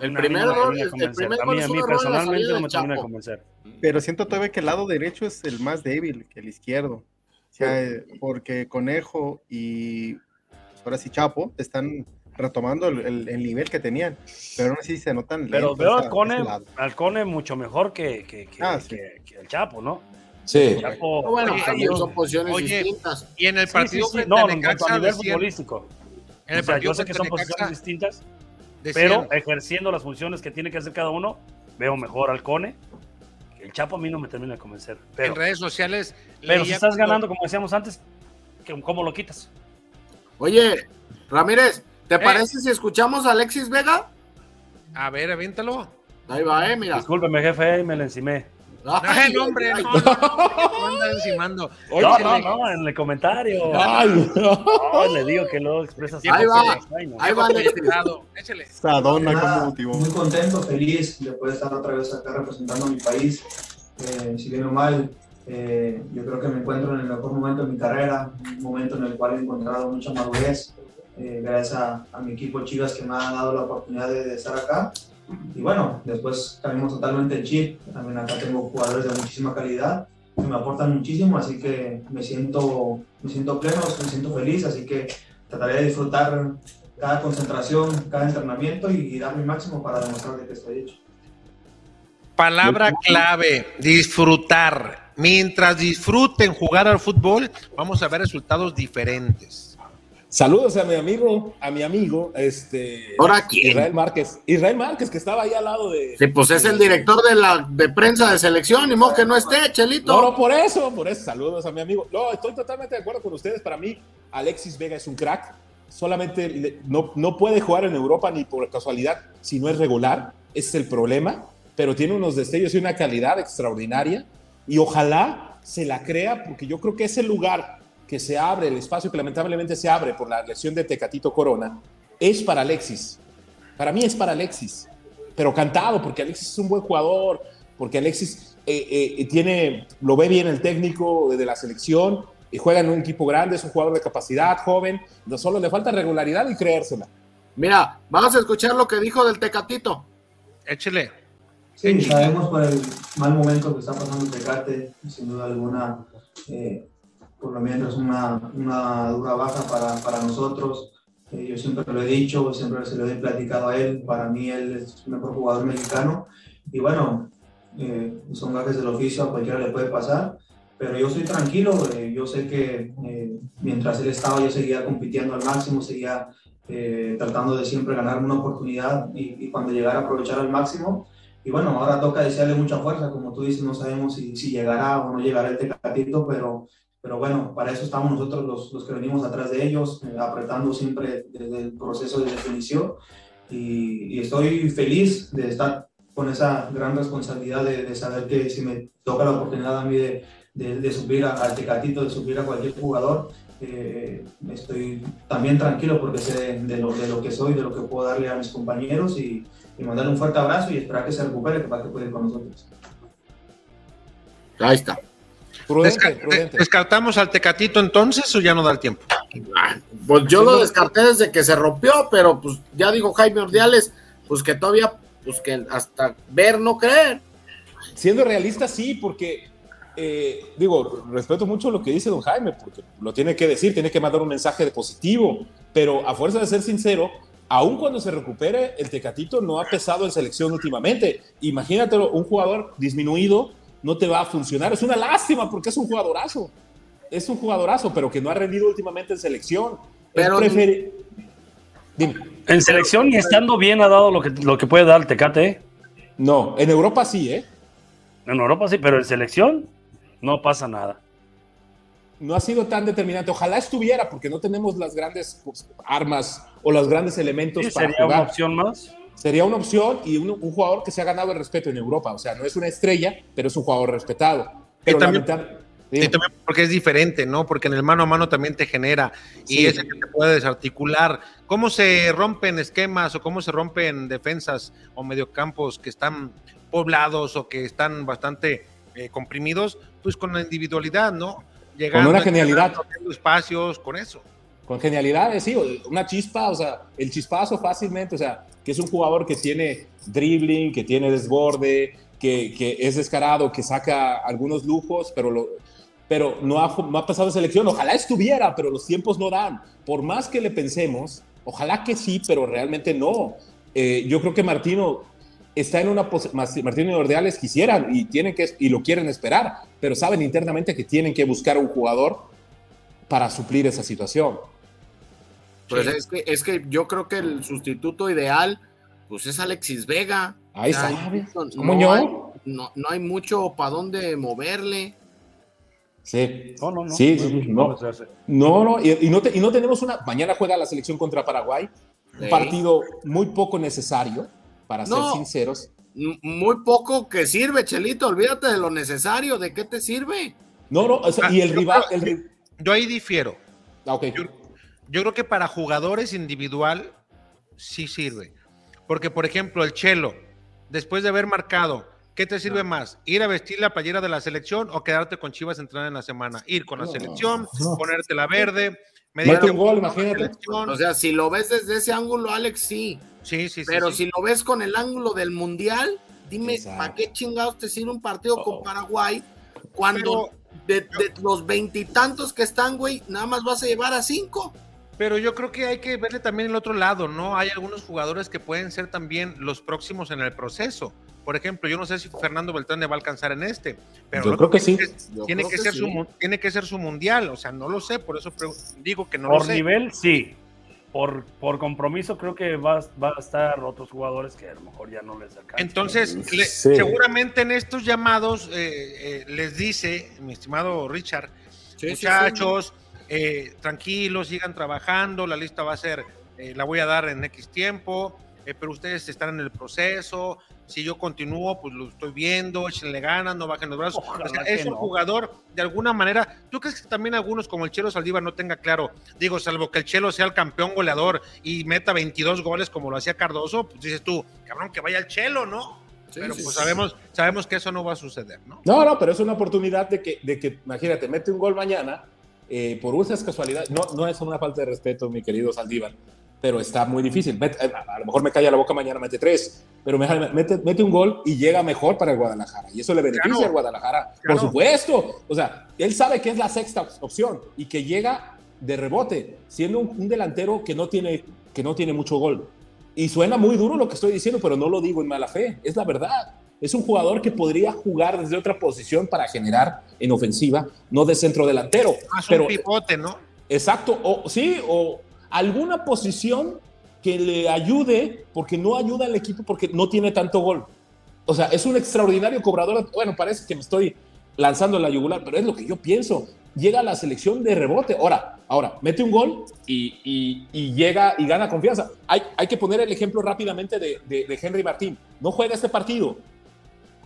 El primer no me gol, el primer A gol mí, a personalmente no me termina de convencer. Pero siento todavía que el lado derecho es el más débil que el izquierdo. O sea, eh, porque Conejo y pues, ahora sí Chapo están retomando el, el- el nivel que tenían. Pero aún así se notan. Pero veo al Cone, al Cone mucho mejor que, que, que, Ah, sí. que- que el Chapo, ¿no? Sí. El Chapo, No, Bueno, Oye, también yo- son posiciones oye, distintas. Y en el partido sí, sí, frente no, a en cuanto a Necaxa nivel decían- futbolístico. en el O sea, yo sé que son Necaxa posiciones distintas, decían- pero ejerciendo las funciones que tiene que hacer cada uno, veo mejor al Cone. El Chapo a mí no me termina de convencer. Pero, en redes sociales. pero si estás cuando- ganando, como decíamos antes, ¿qué- ¿cómo lo quitas? Oye, Ramírez, ¿te Eh. parece si escuchamos a Alexis Vega? A ver, aviéntalo. Ahí va, eh, mira. Discúlpeme, jefe, me la encimé. No, hombre, no, ay, no, no, no No, no, no, en el comentario. Ay, no. No, le digo que luego expresas. Ahí va, ahí va. Proyectado. Échale. Sadona como. Muy contento, feliz de poder estar otra vez acá representando a mi país. Eh, si bien o mal, eh, yo creo que me encuentro en el mejor momento de mi carrera, un momento en el cual he encontrado mucha madurez, eh, gracias a, a mi equipo Chivas que me ha dado la oportunidad de, de estar acá. Y bueno, después cambiamos totalmente el chip. También acá tengo jugadores de muchísima calidad que me aportan muchísimo, así que me siento, me siento pleno, me siento feliz, así que trataré de disfrutar cada concentración, cada entrenamiento y, dar mi máximo para demostrar de que estoy hecho. Palabra clave, disfrutar. Mientras disfruten jugar al fútbol, vamos a ver resultados diferentes. Saludos a mi amigo, a mi amigo, este ¿Ahora quién? Israel Márquez. Israel Márquez, que estaba ahí al lado de. Sí, pues es el director de la de prensa de selección, ni modo que no esté, Chelito. No, no, por eso, por eso. Saludos a mi amigo. No, estoy totalmente de acuerdo con ustedes. Para mí, Alexis Vega es un crack. Solamente no, no puede jugar en Europa ni por casualidad si no es regular. Ese es el problema. Pero tiene unos destellos y una calidad extraordinaria. Y ojalá se la crea, porque yo creo que ese lugar que se abre, el espacio que lamentablemente se abre por la lesión de Tecatito Corona, es para Alexis. Para mí es para Alexis. Pero cantado, porque Alexis es un buen jugador, porque Alexis eh, eh, tiene, lo ve bien el técnico de la selección, y juega en un equipo grande, es un jugador de capacidad, joven, no solo le falta regularidad y creérsela. Mira, vamos a escuchar lo que dijo del Tecatito. Échale. Sí, sabemos por el mal momento que está pasando el Tecate, sin duda alguna, eh, por lo menos una, una dura baja para, para nosotros. Eh, yo siempre lo he dicho, siempre se lo he platicado a él, para mí él es el mejor jugador mexicano. Y bueno, eh, son gajes del oficio, a cualquiera le puede pasar, pero yo soy tranquilo, eh, yo sé que eh, mientras él estaba yo seguía compitiendo al máximo, seguía eh, tratando de siempre ganarme una oportunidad y, y cuando llegara aprovechar al máximo. Y bueno, ahora toca desearle mucha fuerza, como tú dices, no sabemos si, si llegará o no llegará el Tecatito, pero, pero bueno, para eso estamos nosotros los, los que venimos atrás de ellos, eh, apretando siempre desde el proceso de definición. Y, y estoy feliz de estar con esa gran responsabilidad de, de saber que si me toca la oportunidad a mí de, de, de subir a- al Tecatito, de subir a cualquier jugador, eh, estoy también tranquilo porque sé de, lo, de lo que soy, de lo que puedo darle a mis compañeros y, y mandarle un fuerte abrazo y esperar que se recupere para que pueda ir con nosotros. Ahí está. Prudente, Desca- prudente. ¿Descartamos al Tecatito entonces o ya no da el tiempo? Pues yo lo descarté desde que se rompió, pero pues ya dijo Jaime Ordiales, pues que todavía, pues que hasta ver no creer. Siendo realista, sí, porque, eh, digo, respeto mucho lo que dice don Jaime, porque lo tiene que decir, tiene que mandar un mensaje de positivo, pero a fuerza de ser sincero, aun cuando se recupere, el Tecatito no ha pesado en selección últimamente. Imagínatelo, un jugador disminuido no te va a funcionar. Es una lástima porque es un jugadorazo. Es un jugadorazo, pero que no ha rendido últimamente en selección. Pero- Él preferi- Dime. En selección y estando bien ha dado lo que, lo que puede dar el Tecate. ¿eh? No, en Europa sí, ¿eh? En Europa sí, pero en selección no pasa nada. no ha sido tan determinante. Ojalá estuviera, porque no tenemos las grandes pues, armas o los grandes elementos Sí, para sería jugar. una opción más. Sería una opción y un, un jugador que se ha ganado el respeto en Europa. O sea, no es una estrella, pero es un jugador respetado. Pero Y también- Y porque es diferente, ¿no? Porque en el mano a mano también te genera y es el que te puede desarticular. ¿Cómo se rompen esquemas o cómo se rompen defensas o mediocampos que están poblados o que están bastante eh, comprimidos? Pues con la individualidad, ¿no? Llegando, una genialidad. espacios, con eso. Con genialidades, sí, una chispa, o sea, el chispazo fácilmente, o sea, que es un jugador que tiene dribbling, que tiene desborde, que, es descarado, que saca algunos lujos, pero, pero no, ha, no ha pasado selección. Ojalá estuviera, pero los tiempos no dan. Por más que le pensemos, ojalá que sí, pero realmente no. Eh, yo creo que Martino está en una Martino y Ordeales quisieran y tienen que y lo quieren esperar, pero saben internamente que tienen que buscar un jugador para suplir esa situación. Pues es que es que yo creo que el sustituto ideal pues es Alexis Vega. Ahí está. No, no, hay, no, no hay mucho para dónde moverle. Sí. No, no, no. Sí, no. No, no, y, no y, no tenemos una. Mañana juega la selección contra Paraguay. Un partido muy poco necesario para ser sinceros. Muy poco que sirve, Chelito, olvídate de lo necesario, ¿de qué te sirve? No, no, ah, y el rival... Yo ahí difiero. Ah, yo, yo, creo que para jugadores individual sí sirve. Porque, por ejemplo, el Chelo, después de haber marcado, ¿qué te sirve más? ¿Ir a vestir la playera de la selección o quedarte con Chivas entrar en la semana? Ir con la selección, ponerte la verde, Mete un gol, imagínate. O sea, si lo ves desde ese ángulo, Alex, sí. Sí, sí, Pero si lo ves con el ángulo del Mundial, dime, ¿para qué chingados te sirve un partido con Paraguay cuando de, los veintitantos que están, güey, nada más vas a llevar a cinco? Pero yo creo que hay que verle también el otro lado, ¿no? Hay algunos jugadores que pueden ser también los próximos en el proceso. Por ejemplo, yo no sé si Fernando Beltrán le va a alcanzar en este, pero yo creo que sí. tiene, que, ser Su, tiene que ser su mundial, o sea, no lo sé, por eso digo que no por lo sé. Por nivel, sí. Por, por compromiso, creo que va, va, a estar otros jugadores que a lo mejor ya no les alcanza. Entonces, seguramente en estos llamados eh, eh, les dice, mi estimado Richard, muchachos, eh, tranquilos, sigan trabajando, la lista va a ser, la voy a dar en X tiempo, pero ustedes están en el proceso, si yo continúo, pues lo estoy viendo, échenle ganas, no bajen los brazos. es un jugador, de alguna manera, ¿tú crees que también algunos como el Chelo Saldívar no tenga claro? Digo, salvo que el Chelo sea el campeón goleador y meta 22 goles como lo hacía Cardoso, pues dices tú, cabrón, que vaya el Chelo, ¿no? pero pues sabemos, sabemos que eso no va a suceder, ¿no? No, no, pero es una oportunidad de que, de que imagínate, mete un gol mañana, eh, por esas casualidades, no, no es una falta de respeto, mi querido Saldívar, pero está muy difícil. Eh, a lo mejor me calla la boca mañana, mete tres, pero mete, mete un gol y llega mejor para el Guadalajara. Y eso le beneficia al Guadalajara, por supuesto. O sea, él sabe que es la sexta opción y que llega de rebote, siendo un, delantero que no, tiene, que no tiene mucho gol. Y suena muy duro lo que estoy diciendo, pero no lo digo en mala fe, es la verdad. Es un jugador que podría jugar desde otra posición para generar en ofensiva, no de centro delantero. Más pero, un pivote, ¿no? Exacto, o sí, o alguna posición que le ayude, porque no ayuda al equipo porque no tiene tanto gol. O sea, es un extraordinario cobrador. Bueno, parece que me estoy lanzando la yugular, pero es lo que yo pienso. Llega a la selección de rebote. Ahora, ahora, mete un gol y, llega y gana confianza. Hay, hay, que poner el ejemplo rápidamente de, de Henry Martín. No juega este partido,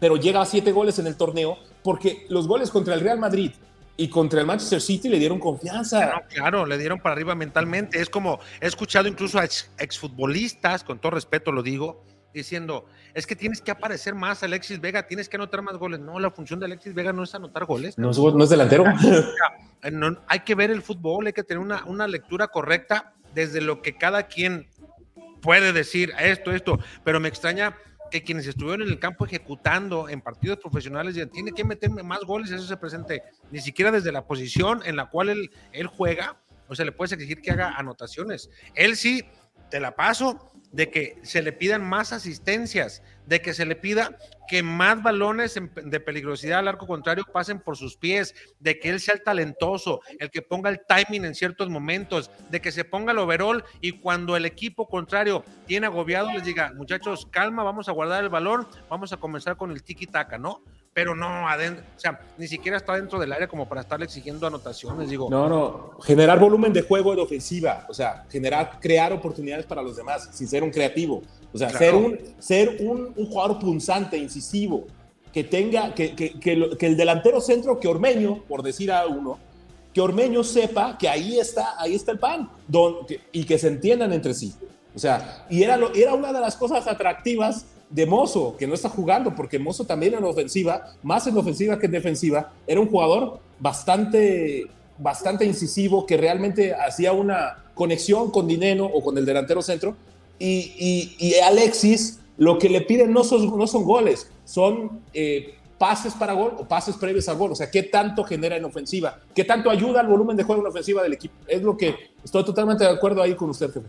pero llega a siete goles en el torneo porque los goles contra el Real Madrid y contra el Manchester City le dieron confianza. Claro, le dieron para arriba mentalmente. Es como, he escuchado incluso a exfutbolistas, con todo respeto lo digo, diciendo, es que tienes que aparecer más, Alexis Vega, tienes que anotar más goles. No, la función de Alexis Vega no es anotar goles. No, no es delantero. [LAUGHS] hay que ver el fútbol, hay que tener una, una lectura correcta desde lo que cada quien puede decir esto, esto, pero me extraña que quienes estuvieron en el campo ejecutando en partidos profesionales ya tiene que meterme más goles, eso se presente ni siquiera desde la posición en la cual él, él juega, o sea, le puedes exigir que haga anotaciones. Él sí, te la paso, de que se le pidan más asistencias, de que se le pida que más balones de peligrosidad al arco contrario pasen por sus pies, de que él sea el talentoso, el que ponga el timing en ciertos momentos, de que se ponga el overall y cuando el equipo contrario tiene agobiado les diga, muchachos, calma, vamos a guardar el balón, vamos a comenzar con el tiki-taka, ¿no? Pero no adentro, o sea, ni siquiera está dentro del área como para estarle exigiendo anotaciones, digo. No, no, generar volumen de juego en ofensiva, o sea, generar, crear oportunidades para los demás, sin ser un creativo, o sea, ser, un, ser un, un, jugador punzante, incisivo, que tenga, que, que, que, el delantero centro, que Ormeño, por decir a uno, que Ormeño sepa que ahí está, ahí está el pan, don, y que se entiendan entre sí. O sea, y era, lo, era una de las cosas atractivas de Mozo, que no está jugando, porque Mozo también en ofensiva, más en ofensiva que en defensiva, era un jugador bastante, bastante incisivo, que realmente hacía una conexión con Dineno o con el delantero centro, y, Alexis lo que le piden no son, no son goles, son eh, pases para gol o pases previos al gol. O sea, ¿qué tanto genera en ofensiva? ¿Qué tanto ayuda al volumen de juego en ofensiva del equipo? Es lo que estoy totalmente de acuerdo ahí con usted, jefe.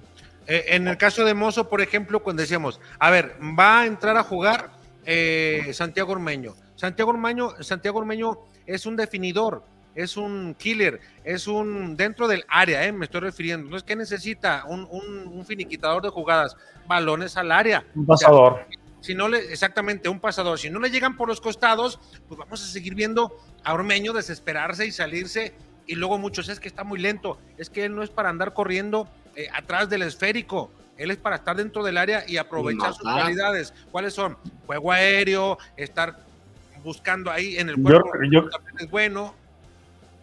Eh, en el caso de Mozo, por ejemplo, cuando decíamos, a ver, va a entrar a jugar eh, Santiago Ormeño. Santiago Ormeño, Santiago Ormeño es un definidor, es un killer, es un dentro del área, eh, me estoy refiriendo. No es que necesita un, un, finiquitador de jugadas, balones al área. Un pasador si no le, exactamente, un pasador, si no le llegan por los costados, pues vamos a seguir viendo a Ormeño desesperarse y salirse. Y luego muchos, es que está muy lento, es que él no es para andar corriendo eh, atrás del esférico, él es para estar dentro del área y aprovechar sus cualidades. ¿Cuáles son? Juego aéreo, estar buscando ahí en el juego yo, es bueno.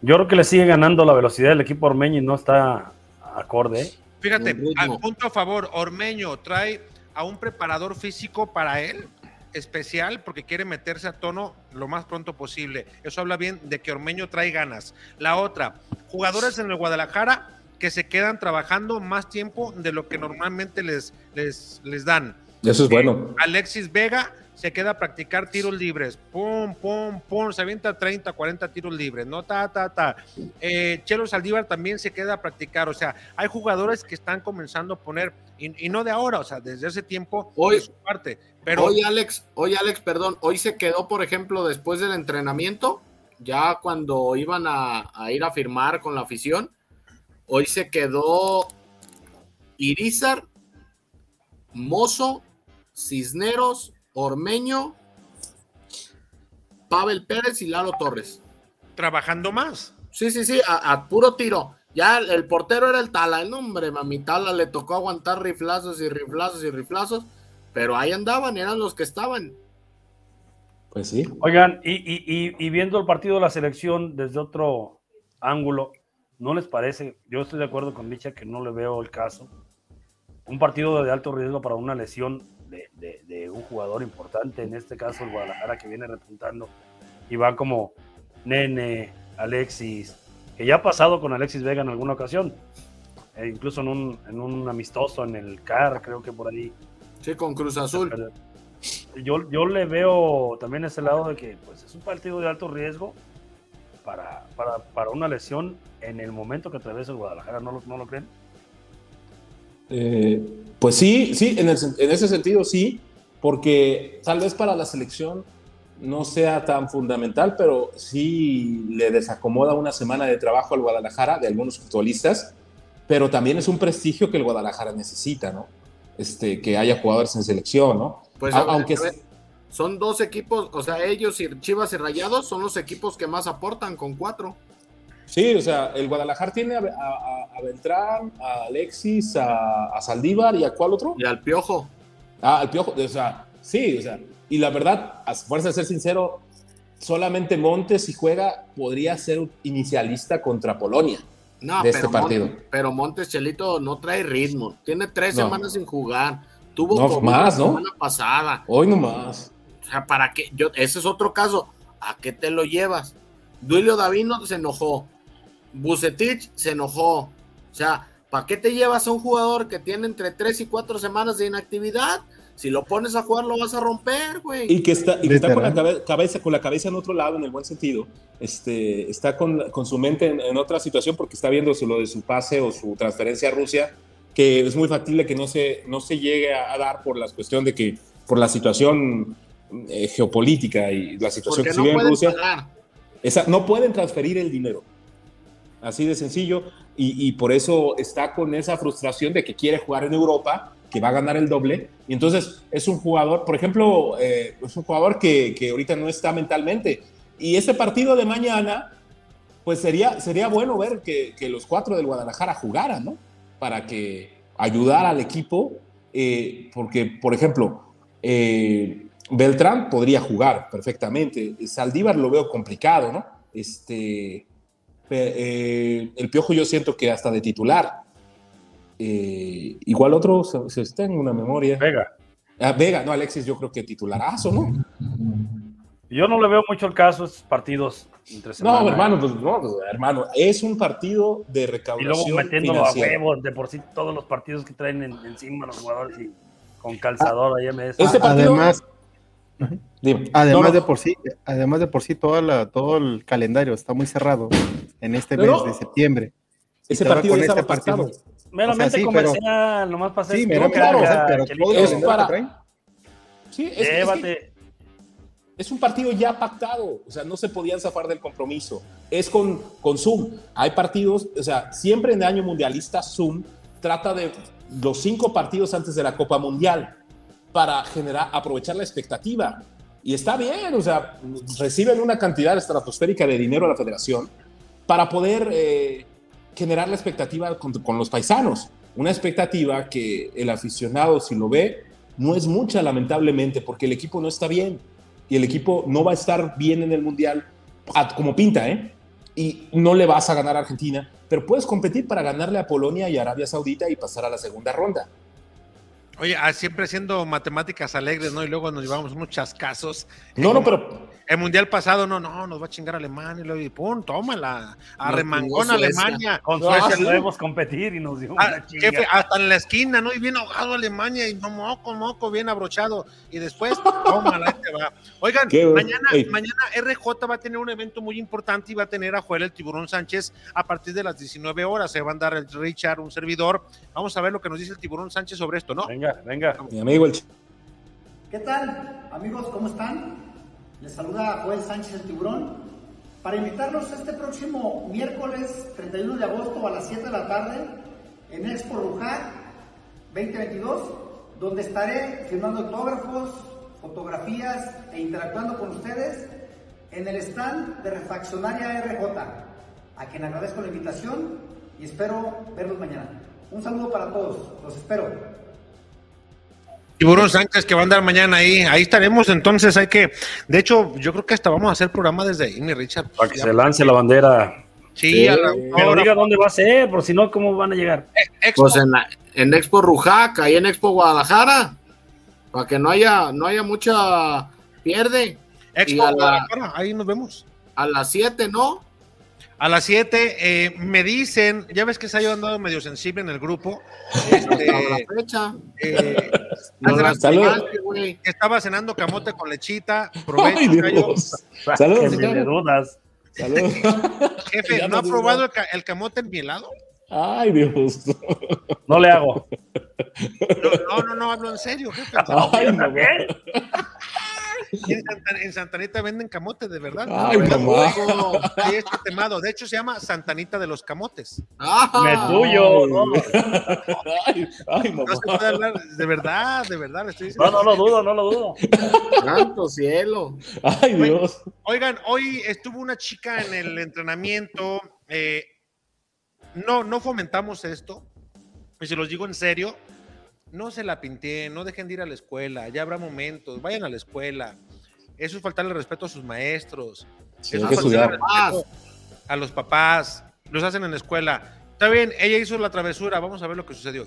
Yo creo que le sigue ganando la velocidad del equipo Ormeño y no está acorde. Fíjate, al punto a favor, Ormeño trae a un preparador físico para él especial porque quiere meterse a tono lo más pronto posible. Eso habla bien de que Ormeño trae ganas. La otra, jugadores en el Guadalajara que se quedan trabajando más tiempo de lo que normalmente les, les, les dan. Eso es bueno. Alexis Vega se queda a practicar tiros libres. Pum, pum, pum, se avienta 30, 40 tiros libres, ¿no? Ta, ta, ta. Eh, Chelo Saldívar también se queda a practicar. O sea, hay jugadores que están comenzando a poner, y, no de ahora, o sea, desde ese tiempo, hoy, su parte. Pero, hoy, Alex, hoy, Alex, perdón, hoy se quedó, por ejemplo, después del entrenamiento, ya cuando iban a, a ir a firmar con la afición, hoy se quedó Irizar, Mozo, Cisneros, Ormeño, Pavel Pérez y Lalo Torres. Trabajando más. Sí, sí, sí, a, puro tiro. Ya el, portero era el Tala, el nombre, mami Tala le tocó aguantar riflazos y riflazos y riflazos, pero ahí andaban, eran los que estaban. Pues sí. Oigan, y, viendo el partido de la selección desde otro ángulo, ¿no les parece? Yo estoy de acuerdo con Dicha que no le veo el caso. Un partido de alto riesgo para una lesión de, un jugador importante, en este caso el Guadalajara que viene repuntando, y va como Nene, Alexis, que ya ha pasado con Alexis Vega en alguna ocasión, e incluso en un, en un amistoso en el CAR, creo que por ahí. Sí, con Cruz Azul. Yo, yo le veo también ese lado de que pues, es un partido de alto riesgo para, para, para una lesión en el momento que atraviesa el Guadalajara, ¿no lo, no lo creen? Eh, pues sí, sí, en, ese sentido sí, porque tal vez para la selección no sea tan fundamental, pero sí le desacomoda una semana de trabajo al Guadalajara de algunos futbolistas, pero también es un prestigio que el Guadalajara necesita, ¿no? Este, que haya jugadores en selección, ¿no? Pues aunque son dos equipos, o sea, ellos y Chivas y Rayados son los equipos que más aportan con cuatro. Sí, o sea, el Guadalajara tiene a, Beltrán, a Alexis, a, Saldívar y a cuál otro? Y al Piojo. Ah, al Piojo, o sea, sí, o sea, y la verdad, a fuerza de ser sincero, solamente Montes si juega podría ser inicialista contra Polonia. No, de este partido. pero Montes Chelito no trae ritmo, tiene tres semanas sin jugar, tuvo no, más, la ¿no? semana pasada. Hoy no más. O sea, ¿para qué? Yo, ese es otro caso. ¿A qué te lo llevas? Duilio Davino se enojó. Bucetich se enojó. O sea, ¿para qué te llevas a un jugador que tiene entre 3 y 4 semanas de inactividad? Si lo pones a jugar, lo vas a romper, güey. Y que está, y está con, la cabeza, con la cabeza en otro lado, en el buen sentido. Este, está con, con su mente en, otra situación porque está viendo lo de su pase o su transferencia a Rusia, que es muy factible que no se, no se llegue a, dar por la cuestión de que, por la situación eh, geopolítica y la situación que se vive en Rusia. Esa, no pueden transferir el dinero. Así de sencillo. Y, por eso está con esa frustración de que quiere jugar en Europa, que va a ganar el doble. Y entonces es un jugador, por ejemplo, eh, es un jugador que, que, ahorita no está mentalmente. Y ese partido de mañana, pues sería, sería bueno ver que, que los cuatro del Guadalajara jugaran, ¿no? Para que ayudara al equipo. Eh, porque, por ejemplo, eh, Beltrán podría jugar perfectamente. Saldívar lo veo complicado, ¿no? Este, eh, el Piojo yo siento que hasta de titular. Eh, igual otro se, está en una memoria. Vega. Ah, Vega, no, Alexis, yo creo que titularazo, ¿no? Yo no le veo mucho el caso a estos partidos entre semana. No, hermano, pues no, pues, hermano, es un partido de Y recaudación luego metiéndolo a huevos, de por sí todos los partidos que traen en- encima los jugadores y con calzador ahí MS. Este partido- Además, Dime. además No, no, de por sí, además de por sí toda la, todo el calendario está muy cerrado en este Pero- mes de septiembre. ese partido con este partido. Meramente o sea, sí, pero- comercial, nomás para hacer Sí, no mira, claro, pero todo Es para- Sí, es, es que Llévate. es un partido ya pactado, o sea, no se podían zafar del compromiso. Es con, con Zoom. Hay partidos, o sea, siempre en el año mundialista Zoom trata de los cinco partidos antes de la Copa Mundial para generar, aprovechar la expectativa. Y está bien, o sea, reciben una cantidad estratosférica de dinero a la federación para poder eh, generar la expectativa con, con los paisanos. Una expectativa que el aficionado, si lo ve, no es mucha, lamentablemente, porque el equipo no está bien y el equipo no va a estar bien en el Mundial como pinta, ¿eh? Y no le vas a ganar a Argentina, pero puedes competir para ganarle a Polonia y Arabia Saudita y pasar a la segunda ronda. Oye, ah, siempre haciendo matemáticas alegres, ¿no? Y luego nos llevamos unos chascazos. No, no, pero El mundial pasado, no, no, nos va a chingar Alemania. Y luego, y pum, tómala. A remangón. Alemania. Con No, Suecia sí. podemos competir y nos dio Ah, una chinga. jefe, hasta en la esquina, ¿no? Y bien ahogado Alemania y no, moco, moco, bien abrochado. Y después, tómala, ahí te va. Oigan, Qué- mañana, Ey. mañana RJ va a tener un evento muy importante y va a tener a Joel el Tiburón Sánchez a partir de las 19 horas. Se va a dar el Richard, un servidor. Vamos a ver lo que nos dice el Tiburón Sánchez sobre esto, ¿no? Venga, venga. mi amigo el ¿Qué tal, amigos? ¿Cómo están? Les saluda Joel Sánchez el Tiburón para invitarlos este próximo miércoles 31 de agosto a las 7 de la tarde en Expo Rujac 2022, donde estaré firmando autógrafos, fotografías e interactuando con ustedes en el stand de Refaccionaria RJ, a quien agradezco la invitación y espero verlos mañana. Un saludo para todos, los espero. Tiburón Sánchez que va a andar mañana ahí. Ahí estaremos, entonces hay que. De hecho, yo creo que hasta vamos a hacer programa desde ahí, mi Richard. Para que se lance la bandera. Sí, a la- Pero ahora, diga dónde va a ser, por si no, ¿cómo van a llegar? Expo. Pues en, la- en Expo Rujac, ahí en Expo Guadalajara, para que no haya, no haya mucha pierde. Expo y a la- Guadalajara, ahí nos vemos. A las 7, ¿no? A las 7 me dicen, ya ves que se ha andado medio sensible en el grupo. Este, A la fecha. eh, No la Salud. que estaba cenando camote con lechita. Provecho, Ay, gallo. Dios. Saludos. Saludos. Jefe, ¿no ha no probado el, ca- el camote en mi helado? Ay, Dios. No le hago. No, no, no, no, hablo en serio, jefe. Ay, mamá. [LAUGHS] En, Santa- en Santanita venden camote, de verdad. Ay, mamá. este temado. De hecho, se llama Santanita de los Camotes. Ah, Me tuyo. No, Ay, ay, No mamá. se puede hablar, de verdad, de verdad, le estoy diciendo. no, no lo dudo, no lo dudo. santo cielo. Ay, Dios. Oigan, hoy estuvo una chica en el entrenamiento. eh, no, no fomentamos esto. Y se los digo en serio. No se la pinté, no dejen de ir a la escuela. Ya habrá momentos, vayan a la escuela. Eso es faltarle respeto a sus maestros. Sí, Eso es faltarle respeto a los papás. Los hacen en la escuela. Está bien, ella hizo la travesura. Vamos a ver lo que sucedió.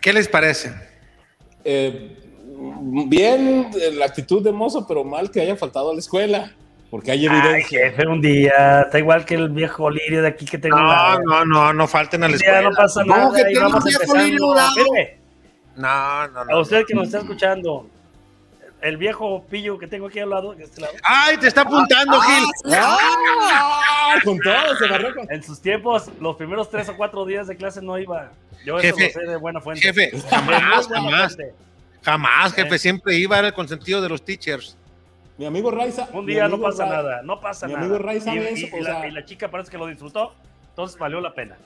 ¿Qué les parece? Eh, bien eh, la actitud de mozo, pero mal que haya faltado a la escuela, porque hay Ay, evidencia. jefe, un día. Está igual que el viejo lirio de aquí que tengo. No, la- no, no, no falten a la escuela. no pasa No, nada. que y tiene vamos un viejo lirio No, no, no. a usted que nos está escuchando, el viejo pillo que tengo aquí al lado, este lado. ¡Ay, te está apuntando, Gil! ¡Ah! Ah, con todo, se barrió con. En sus tiempos, los primeros tres o cuatro días de clase no iba. Yo eso Jefe, lo sé de buena fuente. Jefe, jamás, jamás, fuente. jamás, jefe, Eh. siempre iba, era el consentido de los teachers. Mi amigo Raiza. Un mi día no amigo pasa Ra- nada, no pasa mi nada. amigo Ray sabe y, eso, y o la, sea- y la chica parece que lo disfrutó, entonces valió la pena.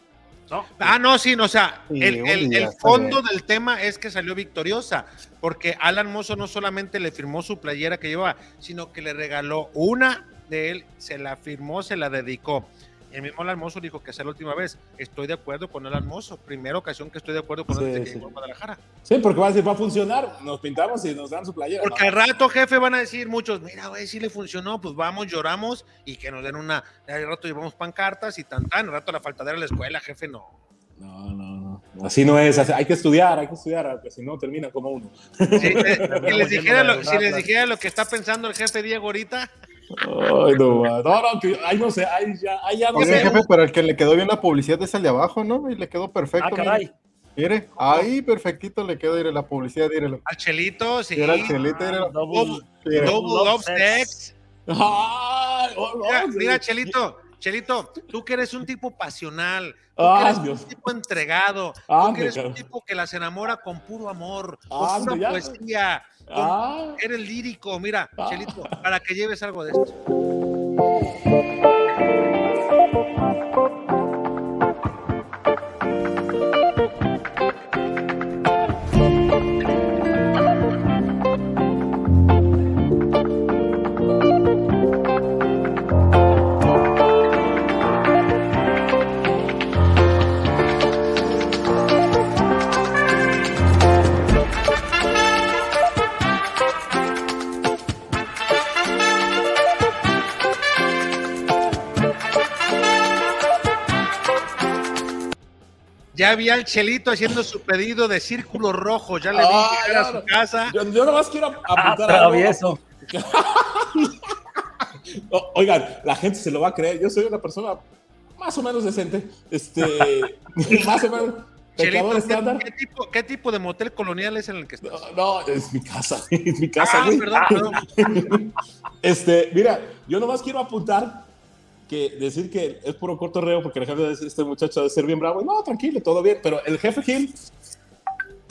¿No? Ah, no, sí, no, o sea, Sí, el, el- fondo del tema es que salió victoriosa, porque Alan Mozo no solamente le firmó su playera que llevaba, sino que le regaló una de él, se la firmó, se la dedicó. El mismo Alan dijo que sea la última vez. Estoy de acuerdo con Alan Mozo. Primera ocasión que estoy de acuerdo con él Sí, desde que sí. llegó a Guadalajara. Sí, porque va a decir, va a funcionar. Nos pintamos y nos dan su playera. Porque al rato, jefe, van a decir muchos, mira, güey, si le funcionó, pues vamos, lloramos y que nos den una. Al rato llevamos pancartas y tan tan. Al rato la faltadera a la escuela, jefe, no. No, no, no. Así no es. así- Hay que estudiar, hay que estudiar, porque si no termina como uno. Si, eh, [LAUGHS] si les dijera lo, si les dijera lo que está pensando el jefe Diego ahorita, Ay, no, no, no, que, ay, no sé, ay, ya, ay, ya no Oye, sé. jefe, pero el que le quedó bien la publicidad es el de abajo, ¿no? Y le quedó perfecto. Ah, caray. Mire, Mire, ahí perfectito le quedó la publicidad, dírelo. al Chelito, sí. Era el chelito, era Double- Mire, Double Love Love sex. Ay, oh, no, Mira, mira, Chelito, Chelito, tú que eres un tipo pasional, tú que Ay, eres Dios. un tipo entregado, tú Ande, que eres un tipo que las enamora con puro amor, con pura ya. poesía, Ah, eres lírico. Mira, Ah. Chelito, para que lleves algo de esto. Ya vi al Chelito haciendo su pedido de círculo rojo, ya le vi Ah, a ya, su no. casa. yo, yo nomás quiero Ah, apuntar algo. [LAUGHS] O- Oigan, la gente se lo va a creer. Yo soy una persona más o menos decente. Este, [LAUGHS] más o menos Chelito, estándar. ¿qué, qué tipo, ¿qué tipo de motel colonial es en el que estás? No, no, es mi casa, [LAUGHS] es mi casa, Ah, güey. perdón, perdón. Este, mira, yo nomás quiero apuntar que decir que es puro cortorreo porque el jefe de este muchacho debe ser bien bravo. Y no, tranquilo, todo bien. Pero el jefe Gil,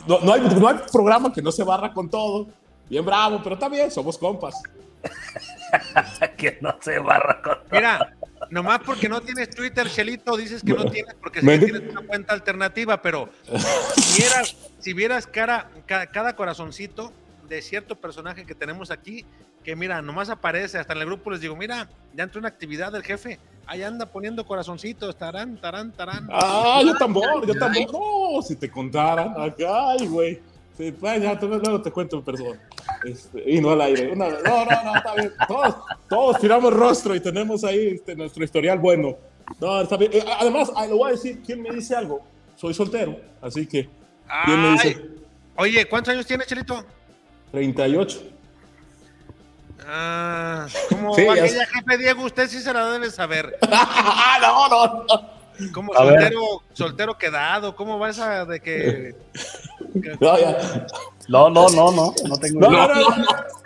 no, no hay, no hay programa que no se barra con todo. Bien bravo, pero está bien, somos compas. [LAUGHS] que no se barra con Mira, nomás porque no tienes Twitter, Chelito, dices que no tienes porque sí Me- tienes una cuenta alternativa, pero si vieras, si vieras cara, ca- cada corazoncito de cierto personaje que tenemos aquí, que mira, nomás aparece, hasta en el grupo les digo, mira, ya entró una actividad del jefe, ahí anda poniendo corazoncitos, tarán, tarán, tarán. Ah, yo tambor, yo tambor. No, si te contaran acá, ay, güey. Sí, pues, ya, te- luego te cuento en persona. Este, y no al aire. Una- no, no, no, está bien. Todos, todos tiramos rostro y tenemos ahí este, nuestro historial bueno. No, está bien. Eh, Además, ah, le voy a decir, ¿quién me dice algo? Soy soltero, así que, ¿quién me dice? Oye, ¿cuántos años tienes, Chelito? 38. Ah, como Sí, aquella jefe Diego, usted sí se la debe saber. [LAUGHS] no, no, no. Como soltero, soltero quedado, ¿cómo va esa de que No, ya. No, no, no, no, no tengo No, no, no, no.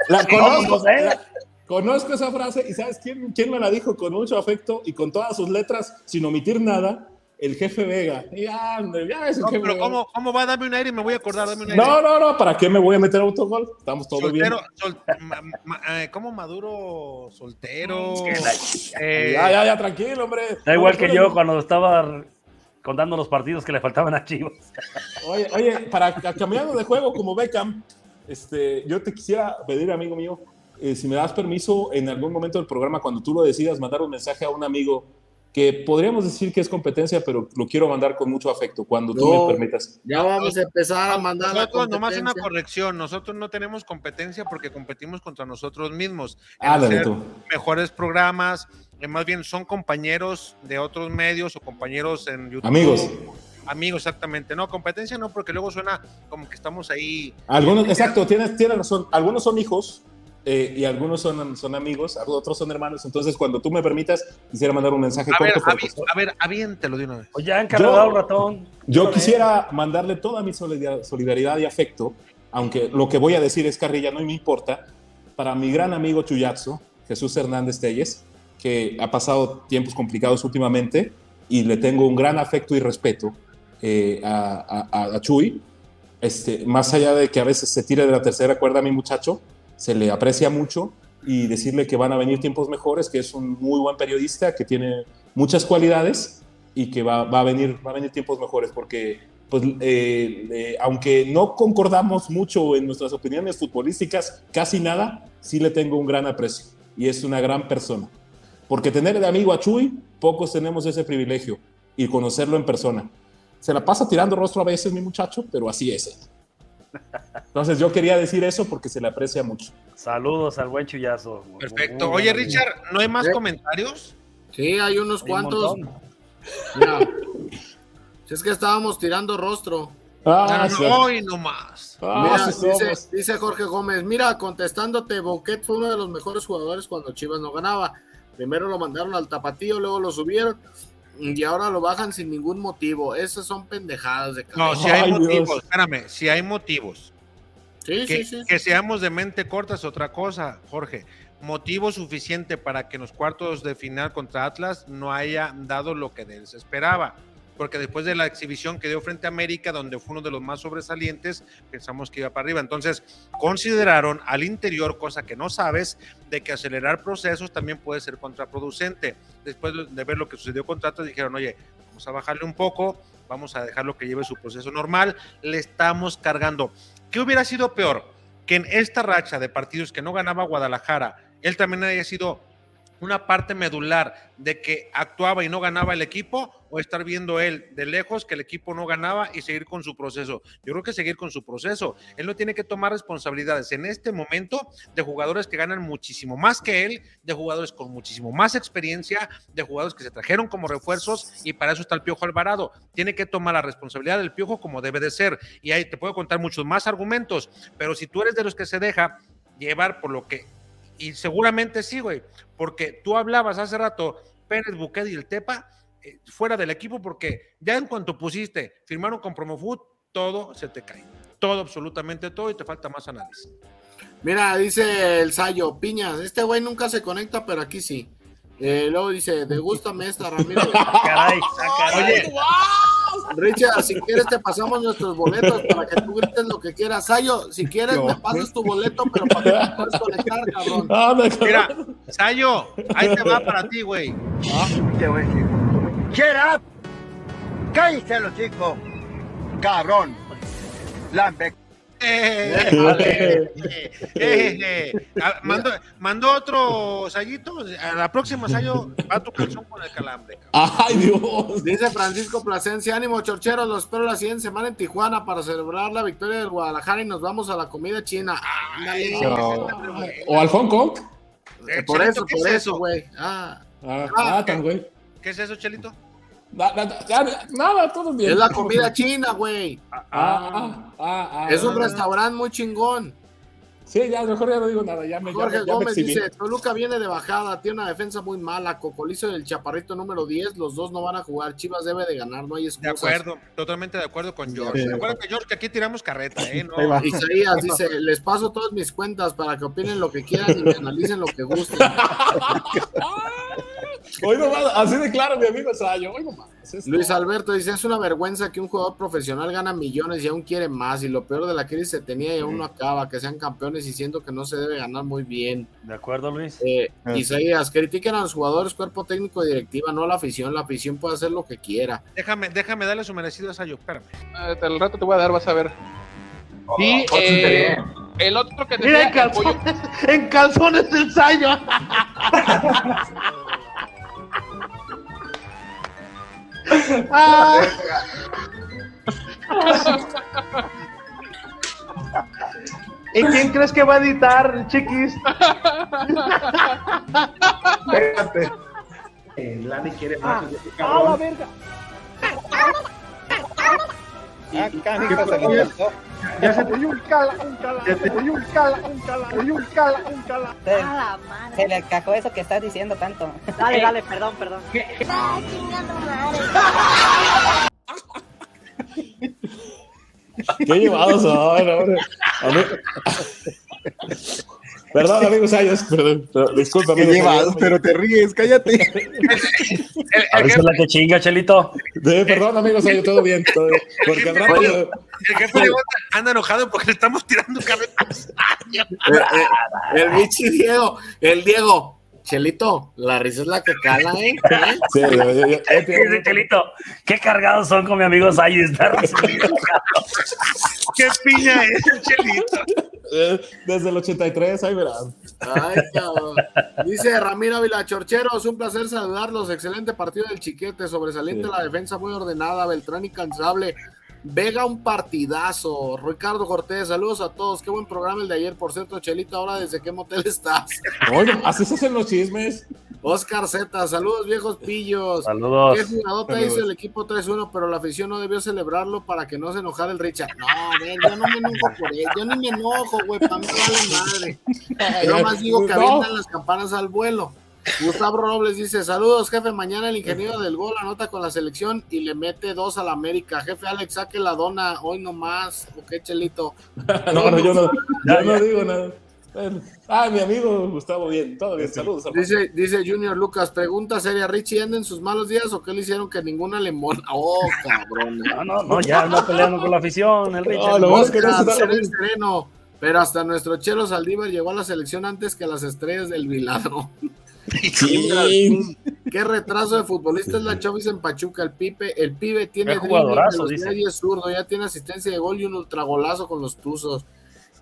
La conozco, la- conozco esa frase y ¿sabes quién, quién me la dijo con mucho afecto y con todas sus letras sin omitir nada? El jefe Vega. Y ande, ya es el No, jefe pero Vega. ¿cómo, ¿cómo va? Dame un aire y me voy a acordar, dame un aire. No, no, no, ¿para qué me voy a meter a autogol? Estamos todos bien. sol- ma- ma- eh, ¿cómo maduro? Soltero. Eh, Ya, ya, ya, tranquilo, hombre. Da igual que yo cuando estaba contando los partidos que le faltaban a Chivas. Oye, oye, para ca- cambiando de juego como Beckham, este, yo te quisiera pedir, amigo mío, eh, si me das permiso en algún momento del programa, cuando tú lo decidas, mandar un mensaje a un amigo que podríamos decir que es competencia, pero lo quiero mandar con mucho afecto, cuando tú me permitas. Ya vamos a empezar a mandar la Nosotros, nomás una corrección, nosotros no tenemos competencia porque competimos contra nosotros mismos. en hacer tú. mejores programas, eh, más bien son compañeros de otros medios o compañeros en YouTube. Amigos. Amigos, exactamente. No, competencia no, porque luego suena como que estamos ahí. Algunos, [LAUGHS] exacto, tienes, tienes razón. Algunos son hijos eh, y algunos son, son amigos, otros son hermanos. Entonces, cuando tú me permitas, quisiera mandar un mensaje A ver, corto. pero avi- pues, a ver, aviéntelo de una vez. O ya han cargado ratón. Yo quisiera mandarle toda mi solidaridad, y afecto, aunque lo que voy a decir es carrilla, no me importa, para mi gran amigo Chuyazo, Jesús Hernández Telles, que ha pasado tiempos complicados últimamente y le tengo un gran afecto y respeto eh, a, a- a Chuy. Este, más allá de que a veces se tire de la tercera cuerda a mi muchacho, se le aprecia mucho y decirle que van a venir tiempos mejores, que es un muy buen periodista, que tiene muchas cualidades y que va, va a, venir, va a venir tiempos mejores, porque pues, eh, eh, aunque no concordamos mucho en nuestras opiniones futbolísticas, casi nada, sí le tengo un gran aprecio y es una gran persona. Porque tener de amigo a Chuy, pocos tenemos ese privilegio y conocerlo en persona. Se la pasa tirando rostro a veces mi muchacho, pero así es. Entonces yo quería decir eso porque se le aprecia mucho. Saludos al buen chullazo. Perfecto. Oye. Richard, ¿no hay más Sí. comentarios? Sí, hay unos Hay cuantos. Mira, si es que estábamos tirando rostro. Ah, No, no, hoy nomás. Mira, sí dice, Jorge Gómez, mira, contestándote, Bouquet fue uno de los mejores jugadores cuando Chivas no ganaba. Primero lo mandaron al tapatío, luego lo subieron y ahora lo bajan sin ningún motivo. Esas son pendejadas de No, cabeza. si hay Ay, motivos, Dios. espérame, si hay motivos. Sí, Que, sí, sí. que seamos de mente corta es otra cosa, Jorge. Motivo suficiente para que en los cuartos de final contra Atlas no haya dado lo que de él se esperaba. Porque después de la exhibición que dio frente a América, donde fue uno de los más sobresalientes, pensamos que iba para arriba. Entonces, consideraron al interior, cosa que no sabes, de que acelerar procesos también puede ser contraproducente. Después de- ver lo que sucedió con Atlas, dijeron, oye, vamos a bajarle un poco, vamos a dejarlo que lleve su proceso normal, le estamos cargando. ¿Qué hubiera sido peor? Que en esta racha de partidos que no ganaba Guadalajara, él también haya sido una parte medular de que actuaba y no ganaba el equipo, o estar viendo él de lejos que el equipo no ganaba y seguir con su proceso. Yo creo que seguir con su proceso. Él no tiene que tomar responsabilidades en este momento de jugadores que ganan muchísimo más que él, de jugadores con muchísimo más experiencia, de jugadores que se trajeron como refuerzos y para eso está el Piojo Alvarado. Tiene que tomar la responsabilidad del Piojo como debe de ser. Y ahí te puedo contar muchos más argumentos, pero si tú eres de los que se deja llevar por lo que y seguramente sí, güey, porque tú hablabas hace rato, Pérez, Buquet y el Tepa, eh, fuera del equipo, porque ya en cuanto pusiste, firmaron con Promofood, todo se te cae. Todo, absolutamente todo, y te falta más análisis. Mira, dice el Sayo, Piñas, este güey nunca se conecta, pero aquí sí. Eh, luego dice, degústame esta, Ramírez. [LAUGHS] Caray, ah, caray. Oye, Richard, si quieres te pasamos nuestros boletos para que tú grites lo que quieras. Sayo, si quieres me pasas tu boleto, pero para que te puedas conectar, cabrón. Ah, mira, Sayo, ahí te va para ti, güey. Te voy a decir. Up. Cállate los chicos. Cabrón. Lambe. [LAUGHS] Eh, eh, eh, eh. Mando, mando otro Sayito. A la próxima, Sayo, va tu calzón con el calambre. cabrón. Ay, Dios. Dice Francisco Plasencia, ánimo chorcheros, los espero la siguiente semana en Tijuana para celebrar la victoria del Guadalajara y nos vamos a la comida china. No. ¿O al Hong Kong? Eh, por Chelito, eso, ¿qué por es eso, güey. Ah, Ah, Ah, ah, tan güey. ¿Qué es eso, Chelito? Na- na- na- Nada, todo bien. es la comida china, güey. Ah, ah, ah, ah, Es un ah. restaurante muy chingón. Sí, ya, mejor ya no digo nada. Ya me, ya, Jorge ya Gómez dice, Toluca viene de bajada, tiene una defensa muy mala, Cocolizo y el Chaparrito número 10, los dos no van a jugar, Chivas debe de ganar, no hay De excusas. acuerdo, totalmente de acuerdo con George. Sí. George, que aquí tiramos carreta, ¿eh? No. Isaías dice, les paso todas mis cuentas para que opinen lo que quieran y me analicen lo que gusten. [LAUGHS] [LAUGHS] Hoy nomás, así de claro, mi amigo Sayo. Hoy nomás. Es Luis. Alberto dice, es una vergüenza que un jugador profesional gana millones y aún quiere más y lo peor de la crisis se tenía y aún no acaba, que sean campeones y siento que no se debe ganar muy bien. De acuerdo, Luis. Eh. Isaías, critiquen a los jugadores, cuerpo técnico y directiva, no a la afición, la afición puede hacer lo que quiera. déjame, déjame darle su merecido a Sayo, espérame. Eh, Al rato te voy a dar, vas a ver. Y eh, el otro que te Mira, [LAUGHS] en calzones, en calzones del Sayo. [LAUGHS] Ah. ¿Y quién crees que va a editar, chiquis? Espérate. Eh, Lani quiere más. ¡Ah, la verga! Ah, se le. Ya se te un cala, un cala, Ya te- un cala, un cala, un cala, un cala. Se le cagó eso que estás diciendo tanto. Dale, dale, perdón, perdón. Qué llevados son, hombre. [LAUGHS] Perdón, amigos Sayas, perdón. pero- Disculpa, amigos pero te ríes, cállate. [LAUGHS] A veces la que chinga, Chelito. Eh, perdón, amigos Sayas, todo bien, todo bien. Porque al rato- Oye, El jefe de Bota anda enojado porque le estamos tirando cabezas. Eh, eh, el bichi Diego, el Diego. Chelito, la risa es la que cala, ¿eh? ¿Eh? Sí, yo- yo- yo- yo- Dice Chelito, qué cargados son con mi amigo Sayas. ¿Qué piña es, Chelito? Eh, Desde el 83, ahí verán. Ay, cabrón. Dice Ramiro Vilachorcheros, un placer saludarlos. Excelente partido del Chiquete, sobresaliente Sí. la defensa muy ordenada, Beltrán incansable. Vega un partidazo. Ricardo Cortés, saludos a todos. Qué buen programa el de ayer, por cierto, Chelito. Ahora, ¿desde qué motel estás? Oye, así se hacen los chismes. Oscar Z, saludos viejos pillos. Saludos. Qué jugadota Saludos. hizo el equipo 3-1, pero la afición no debió celebrarlo para que no se enojara el Richard. No, a ver, yo no me enojo por él. Yo ni me enojo, güey. Para mí vale madre. Yo más digo que avientan las campanas al vuelo. Gustavo Robles dice: Saludos, jefe. Mañana el ingeniero del gol anota con la selección y le mete dos a la América. Jefe Alex, saque la dona hoy nomás. ¿O qué, Chelito? [LAUGHS] No, no, yo no, yo no digo nada. Bueno, Ah, mi amigo Gustavo, bien, todo bien, saludos. Dice, dice Junior Lucas, pregunta seria, ¿Richie anda en sus malos días o qué le hicieron que ninguna le mola? Oh, cabrón. [LAUGHS] No, no, no, ya anda peleando con la afición, el Richard. No, lo que no sereno. Pero hasta nuestro Chelo Saldívar llegó a la selección antes que las estrellas del Vilado. Sí. [LAUGHS] Qué retraso de futbolista es la Chovis en Pachuca. El pipe, el pibe tiene jugadorazo, dice. zurdo, ya tiene asistencia de gol y un ultragolazo con los Tuzos.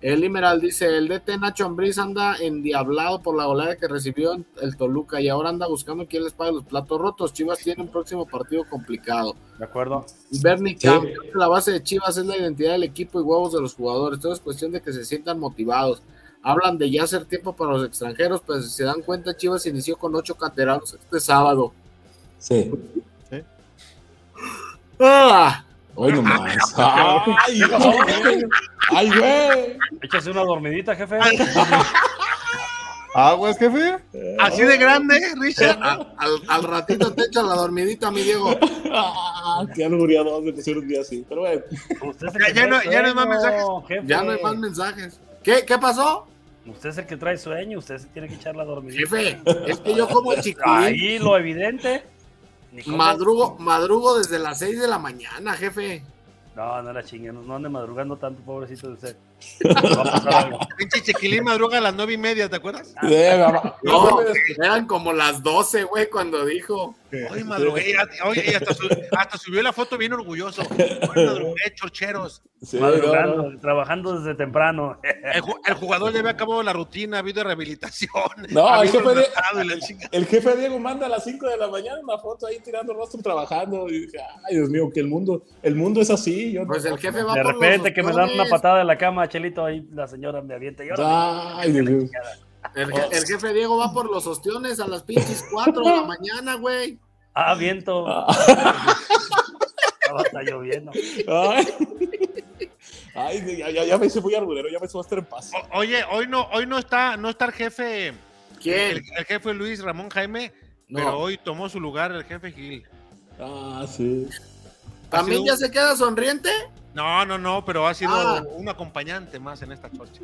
El Imeral dice, el DT Nacho Ambriz anda endiablado por la goleada que recibió el Toluca y ahora anda buscando quién les pague los platos rotos. Chivas tiene un próximo partido complicado. De acuerdo. Bernie Sí. Camp, la base de Chivas es la identidad del equipo y huevos de los jugadores. Todo es cuestión de que se sientan motivados. Hablan de ya hacer tiempo para los extranjeros, pues si se dan cuenta, Chivas inició con ocho canteranos este sábado. Sí. ¡Ah! Hoy nomás. Ay, ay, ay, güey. Échase una dormidita, jefe. Aguas, jefe. Así de grande, Richard. Al, al- al ratito te echa la dormidita, mi Diego. Ah, qué albureador me pusieron un día así. Pero bueno, Usted es el Ya- no- ya no hay más mensajes. jefe. Ya no hay más mensajes. ¿Qué, qué pasó? Usted es el que trae sueño, usted se tiene que echar la dormidita. Jefe, es que yo como chiquilín, Ahí lo evidente. Madrugo, madrugo desde las 6 de la mañana, jefe. No, no la chinguen, no, no ande madrugando tanto, pobrecito de usted. Pinche chiquilín madruga a las nueve y media, ¿te acuerdas? No, eran como las 12, güey, cuando dijo. Hoy madrugué, oye, y hasta, su- hasta subió la foto bien orgulloso. Hoy madrugué, chorcheros. Sí, Madrugando, no, no. trabajando desde temprano. El, el jugador ya había acabado la rutina, ha habido rehabilitación. No, ha el jefe de-. El jefe Diego manda a las 5 de la mañana una foto ahí tirando rostro trabajando. Y dije, ay, Dios mío, que el mundo, el mundo es así. Yo no- Pues el jefe va De por los repente que me dan una patada de la cama, Chelito, ahí la señora me avienta. Y ahora Ay, Dios mío. El, je- el jefe Diego va por los ostiones a las pinches 4 de la mañana, güey. Ah, viento. Ah. No, está lloviendo. Ay, Ay, ya, ya, ya me hice muy arbolero, ya me hice estar en paz. O- Oye, hoy no, hoy no está, no está el jefe, el, ¿Quién? el jefe Luis Ramón Jaime, No. pero hoy tomó su lugar el jefe Gil. Ah, sí. ¿También sido- ya se queda sonriente? No, no, no, pero ha sido Ah. un acompañante más en esta chorcha.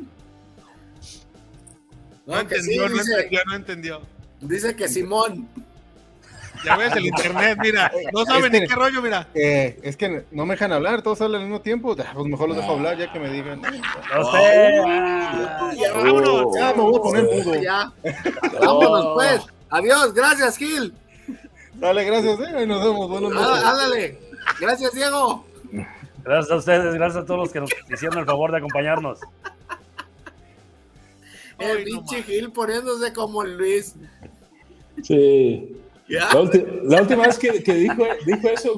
No, No, que sí, entendió, no dice, entendió, no entendió. dice que Simón. Ya ves el internet, mira, no saben Este- ni qué rollo, mira. Eh, es que no me dejan hablar, todos hablan al mismo tiempo. Ah, Pues mejor los dejo hablar ya que me digan. No sé. ah, Ya, vámonos. Ya me voy a poner mudo. ya. [LAUGHS] Vámonos, pues. Adiós, gracias, Gil. Dale, gracias, eh. Ahí nos vemos. Buenas Ah, noches. Ándale. Gracias, Diego. Gracias a ustedes, gracias a todos los que nos hicieron el favor de acompañarnos. El no pinche Gil poniéndose como Luis. Sí. Ya. La, última vez que, que dijo, dijo eso,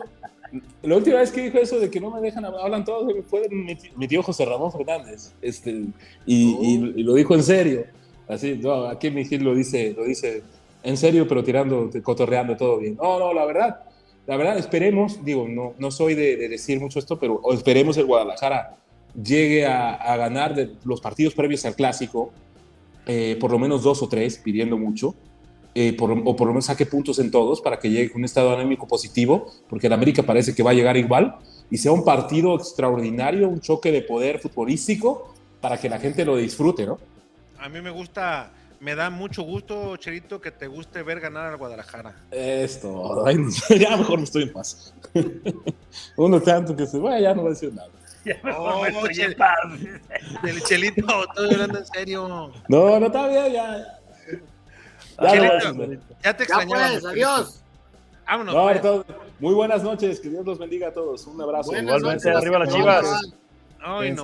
la última vez que dijo eso de que no me dejan hablar, hablan todos, fue mi, mi tío José Ramón Fernández. Este, y, y- y lo dijo en serio. Así, no, aquí mi Gil lo dice, lo dice en serio, pero tirando, cotorreando todo bien. No, no, la verdad, la verdad, esperemos, digo, no, no soy de, de decir mucho esto, pero esperemos el Guadalajara llegue a, a ganar de los partidos previos al clásico, eh, por lo menos dos o tres, pidiendo mucho eh, por- o por lo menos saque puntos en todos para que llegue con un estado anémico positivo, porque el América parece que va a llegar igual y sea un partido extraordinario, un choque de poder futbolístico para que la gente lo disfrute, ¿no? a mí me gusta, me da mucho gusto, Cherito, que te guste ver ganar al Guadalajara. Esto, [LAUGHS] ay, no, ya mejor me estoy en paz. [LAUGHS] Uno tanto que se vaya, ya no va a decir nada. Oh, Chel- el Chelito, estoy hablando en serio. No, no está bien, ya. Ya, no Chelito, ya te Ya extrañaba. pues, adiós. Vámonos. No, pues. todo- muy buenas noches, que Dios los bendiga a todos. Un abrazo. Buenas Igualmente, noches. arriba las No, chivas. Ay, no.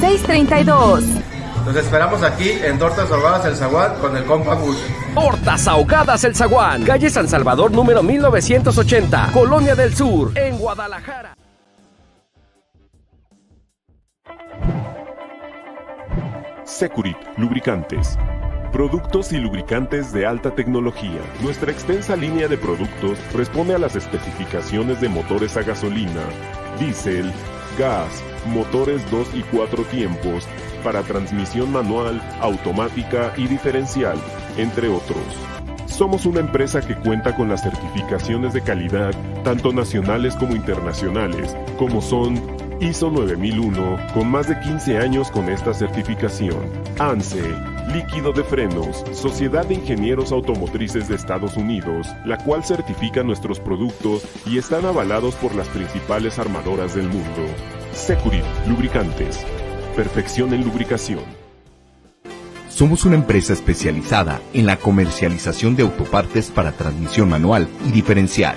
32. Los esperamos aquí en Tortas Ahogadas El Zaguán con el compa Gus. Tortas Ahogadas El Zaguán. Calle San Salvador número 1980. Colonia del Sur. En Guadalajara. Securit Lubricantes. Productos y lubricantes de alta tecnología. Nuestra extensa línea de productos responde a las especificaciones de motores a gasolina, diésel, gas, motores 2 y 4 tiempos, para transmisión manual, automática y diferencial, entre otros. Somos una empresa que cuenta con las certificaciones de calidad, tanto nacionales como internacionales, como son ISO 9001, con más de 15 años con esta certificación. ANSE, Líquido de Frenos, Sociedad de Ingenieros Automotrices de Estados Unidos, la cual certifica nuestros productos y están avalados por las principales armadoras del mundo. Securit, Lubricantes. Perfección en lubricación. Somos una empresa especializada en la comercialización de autopartes para transmisión manual y diferencial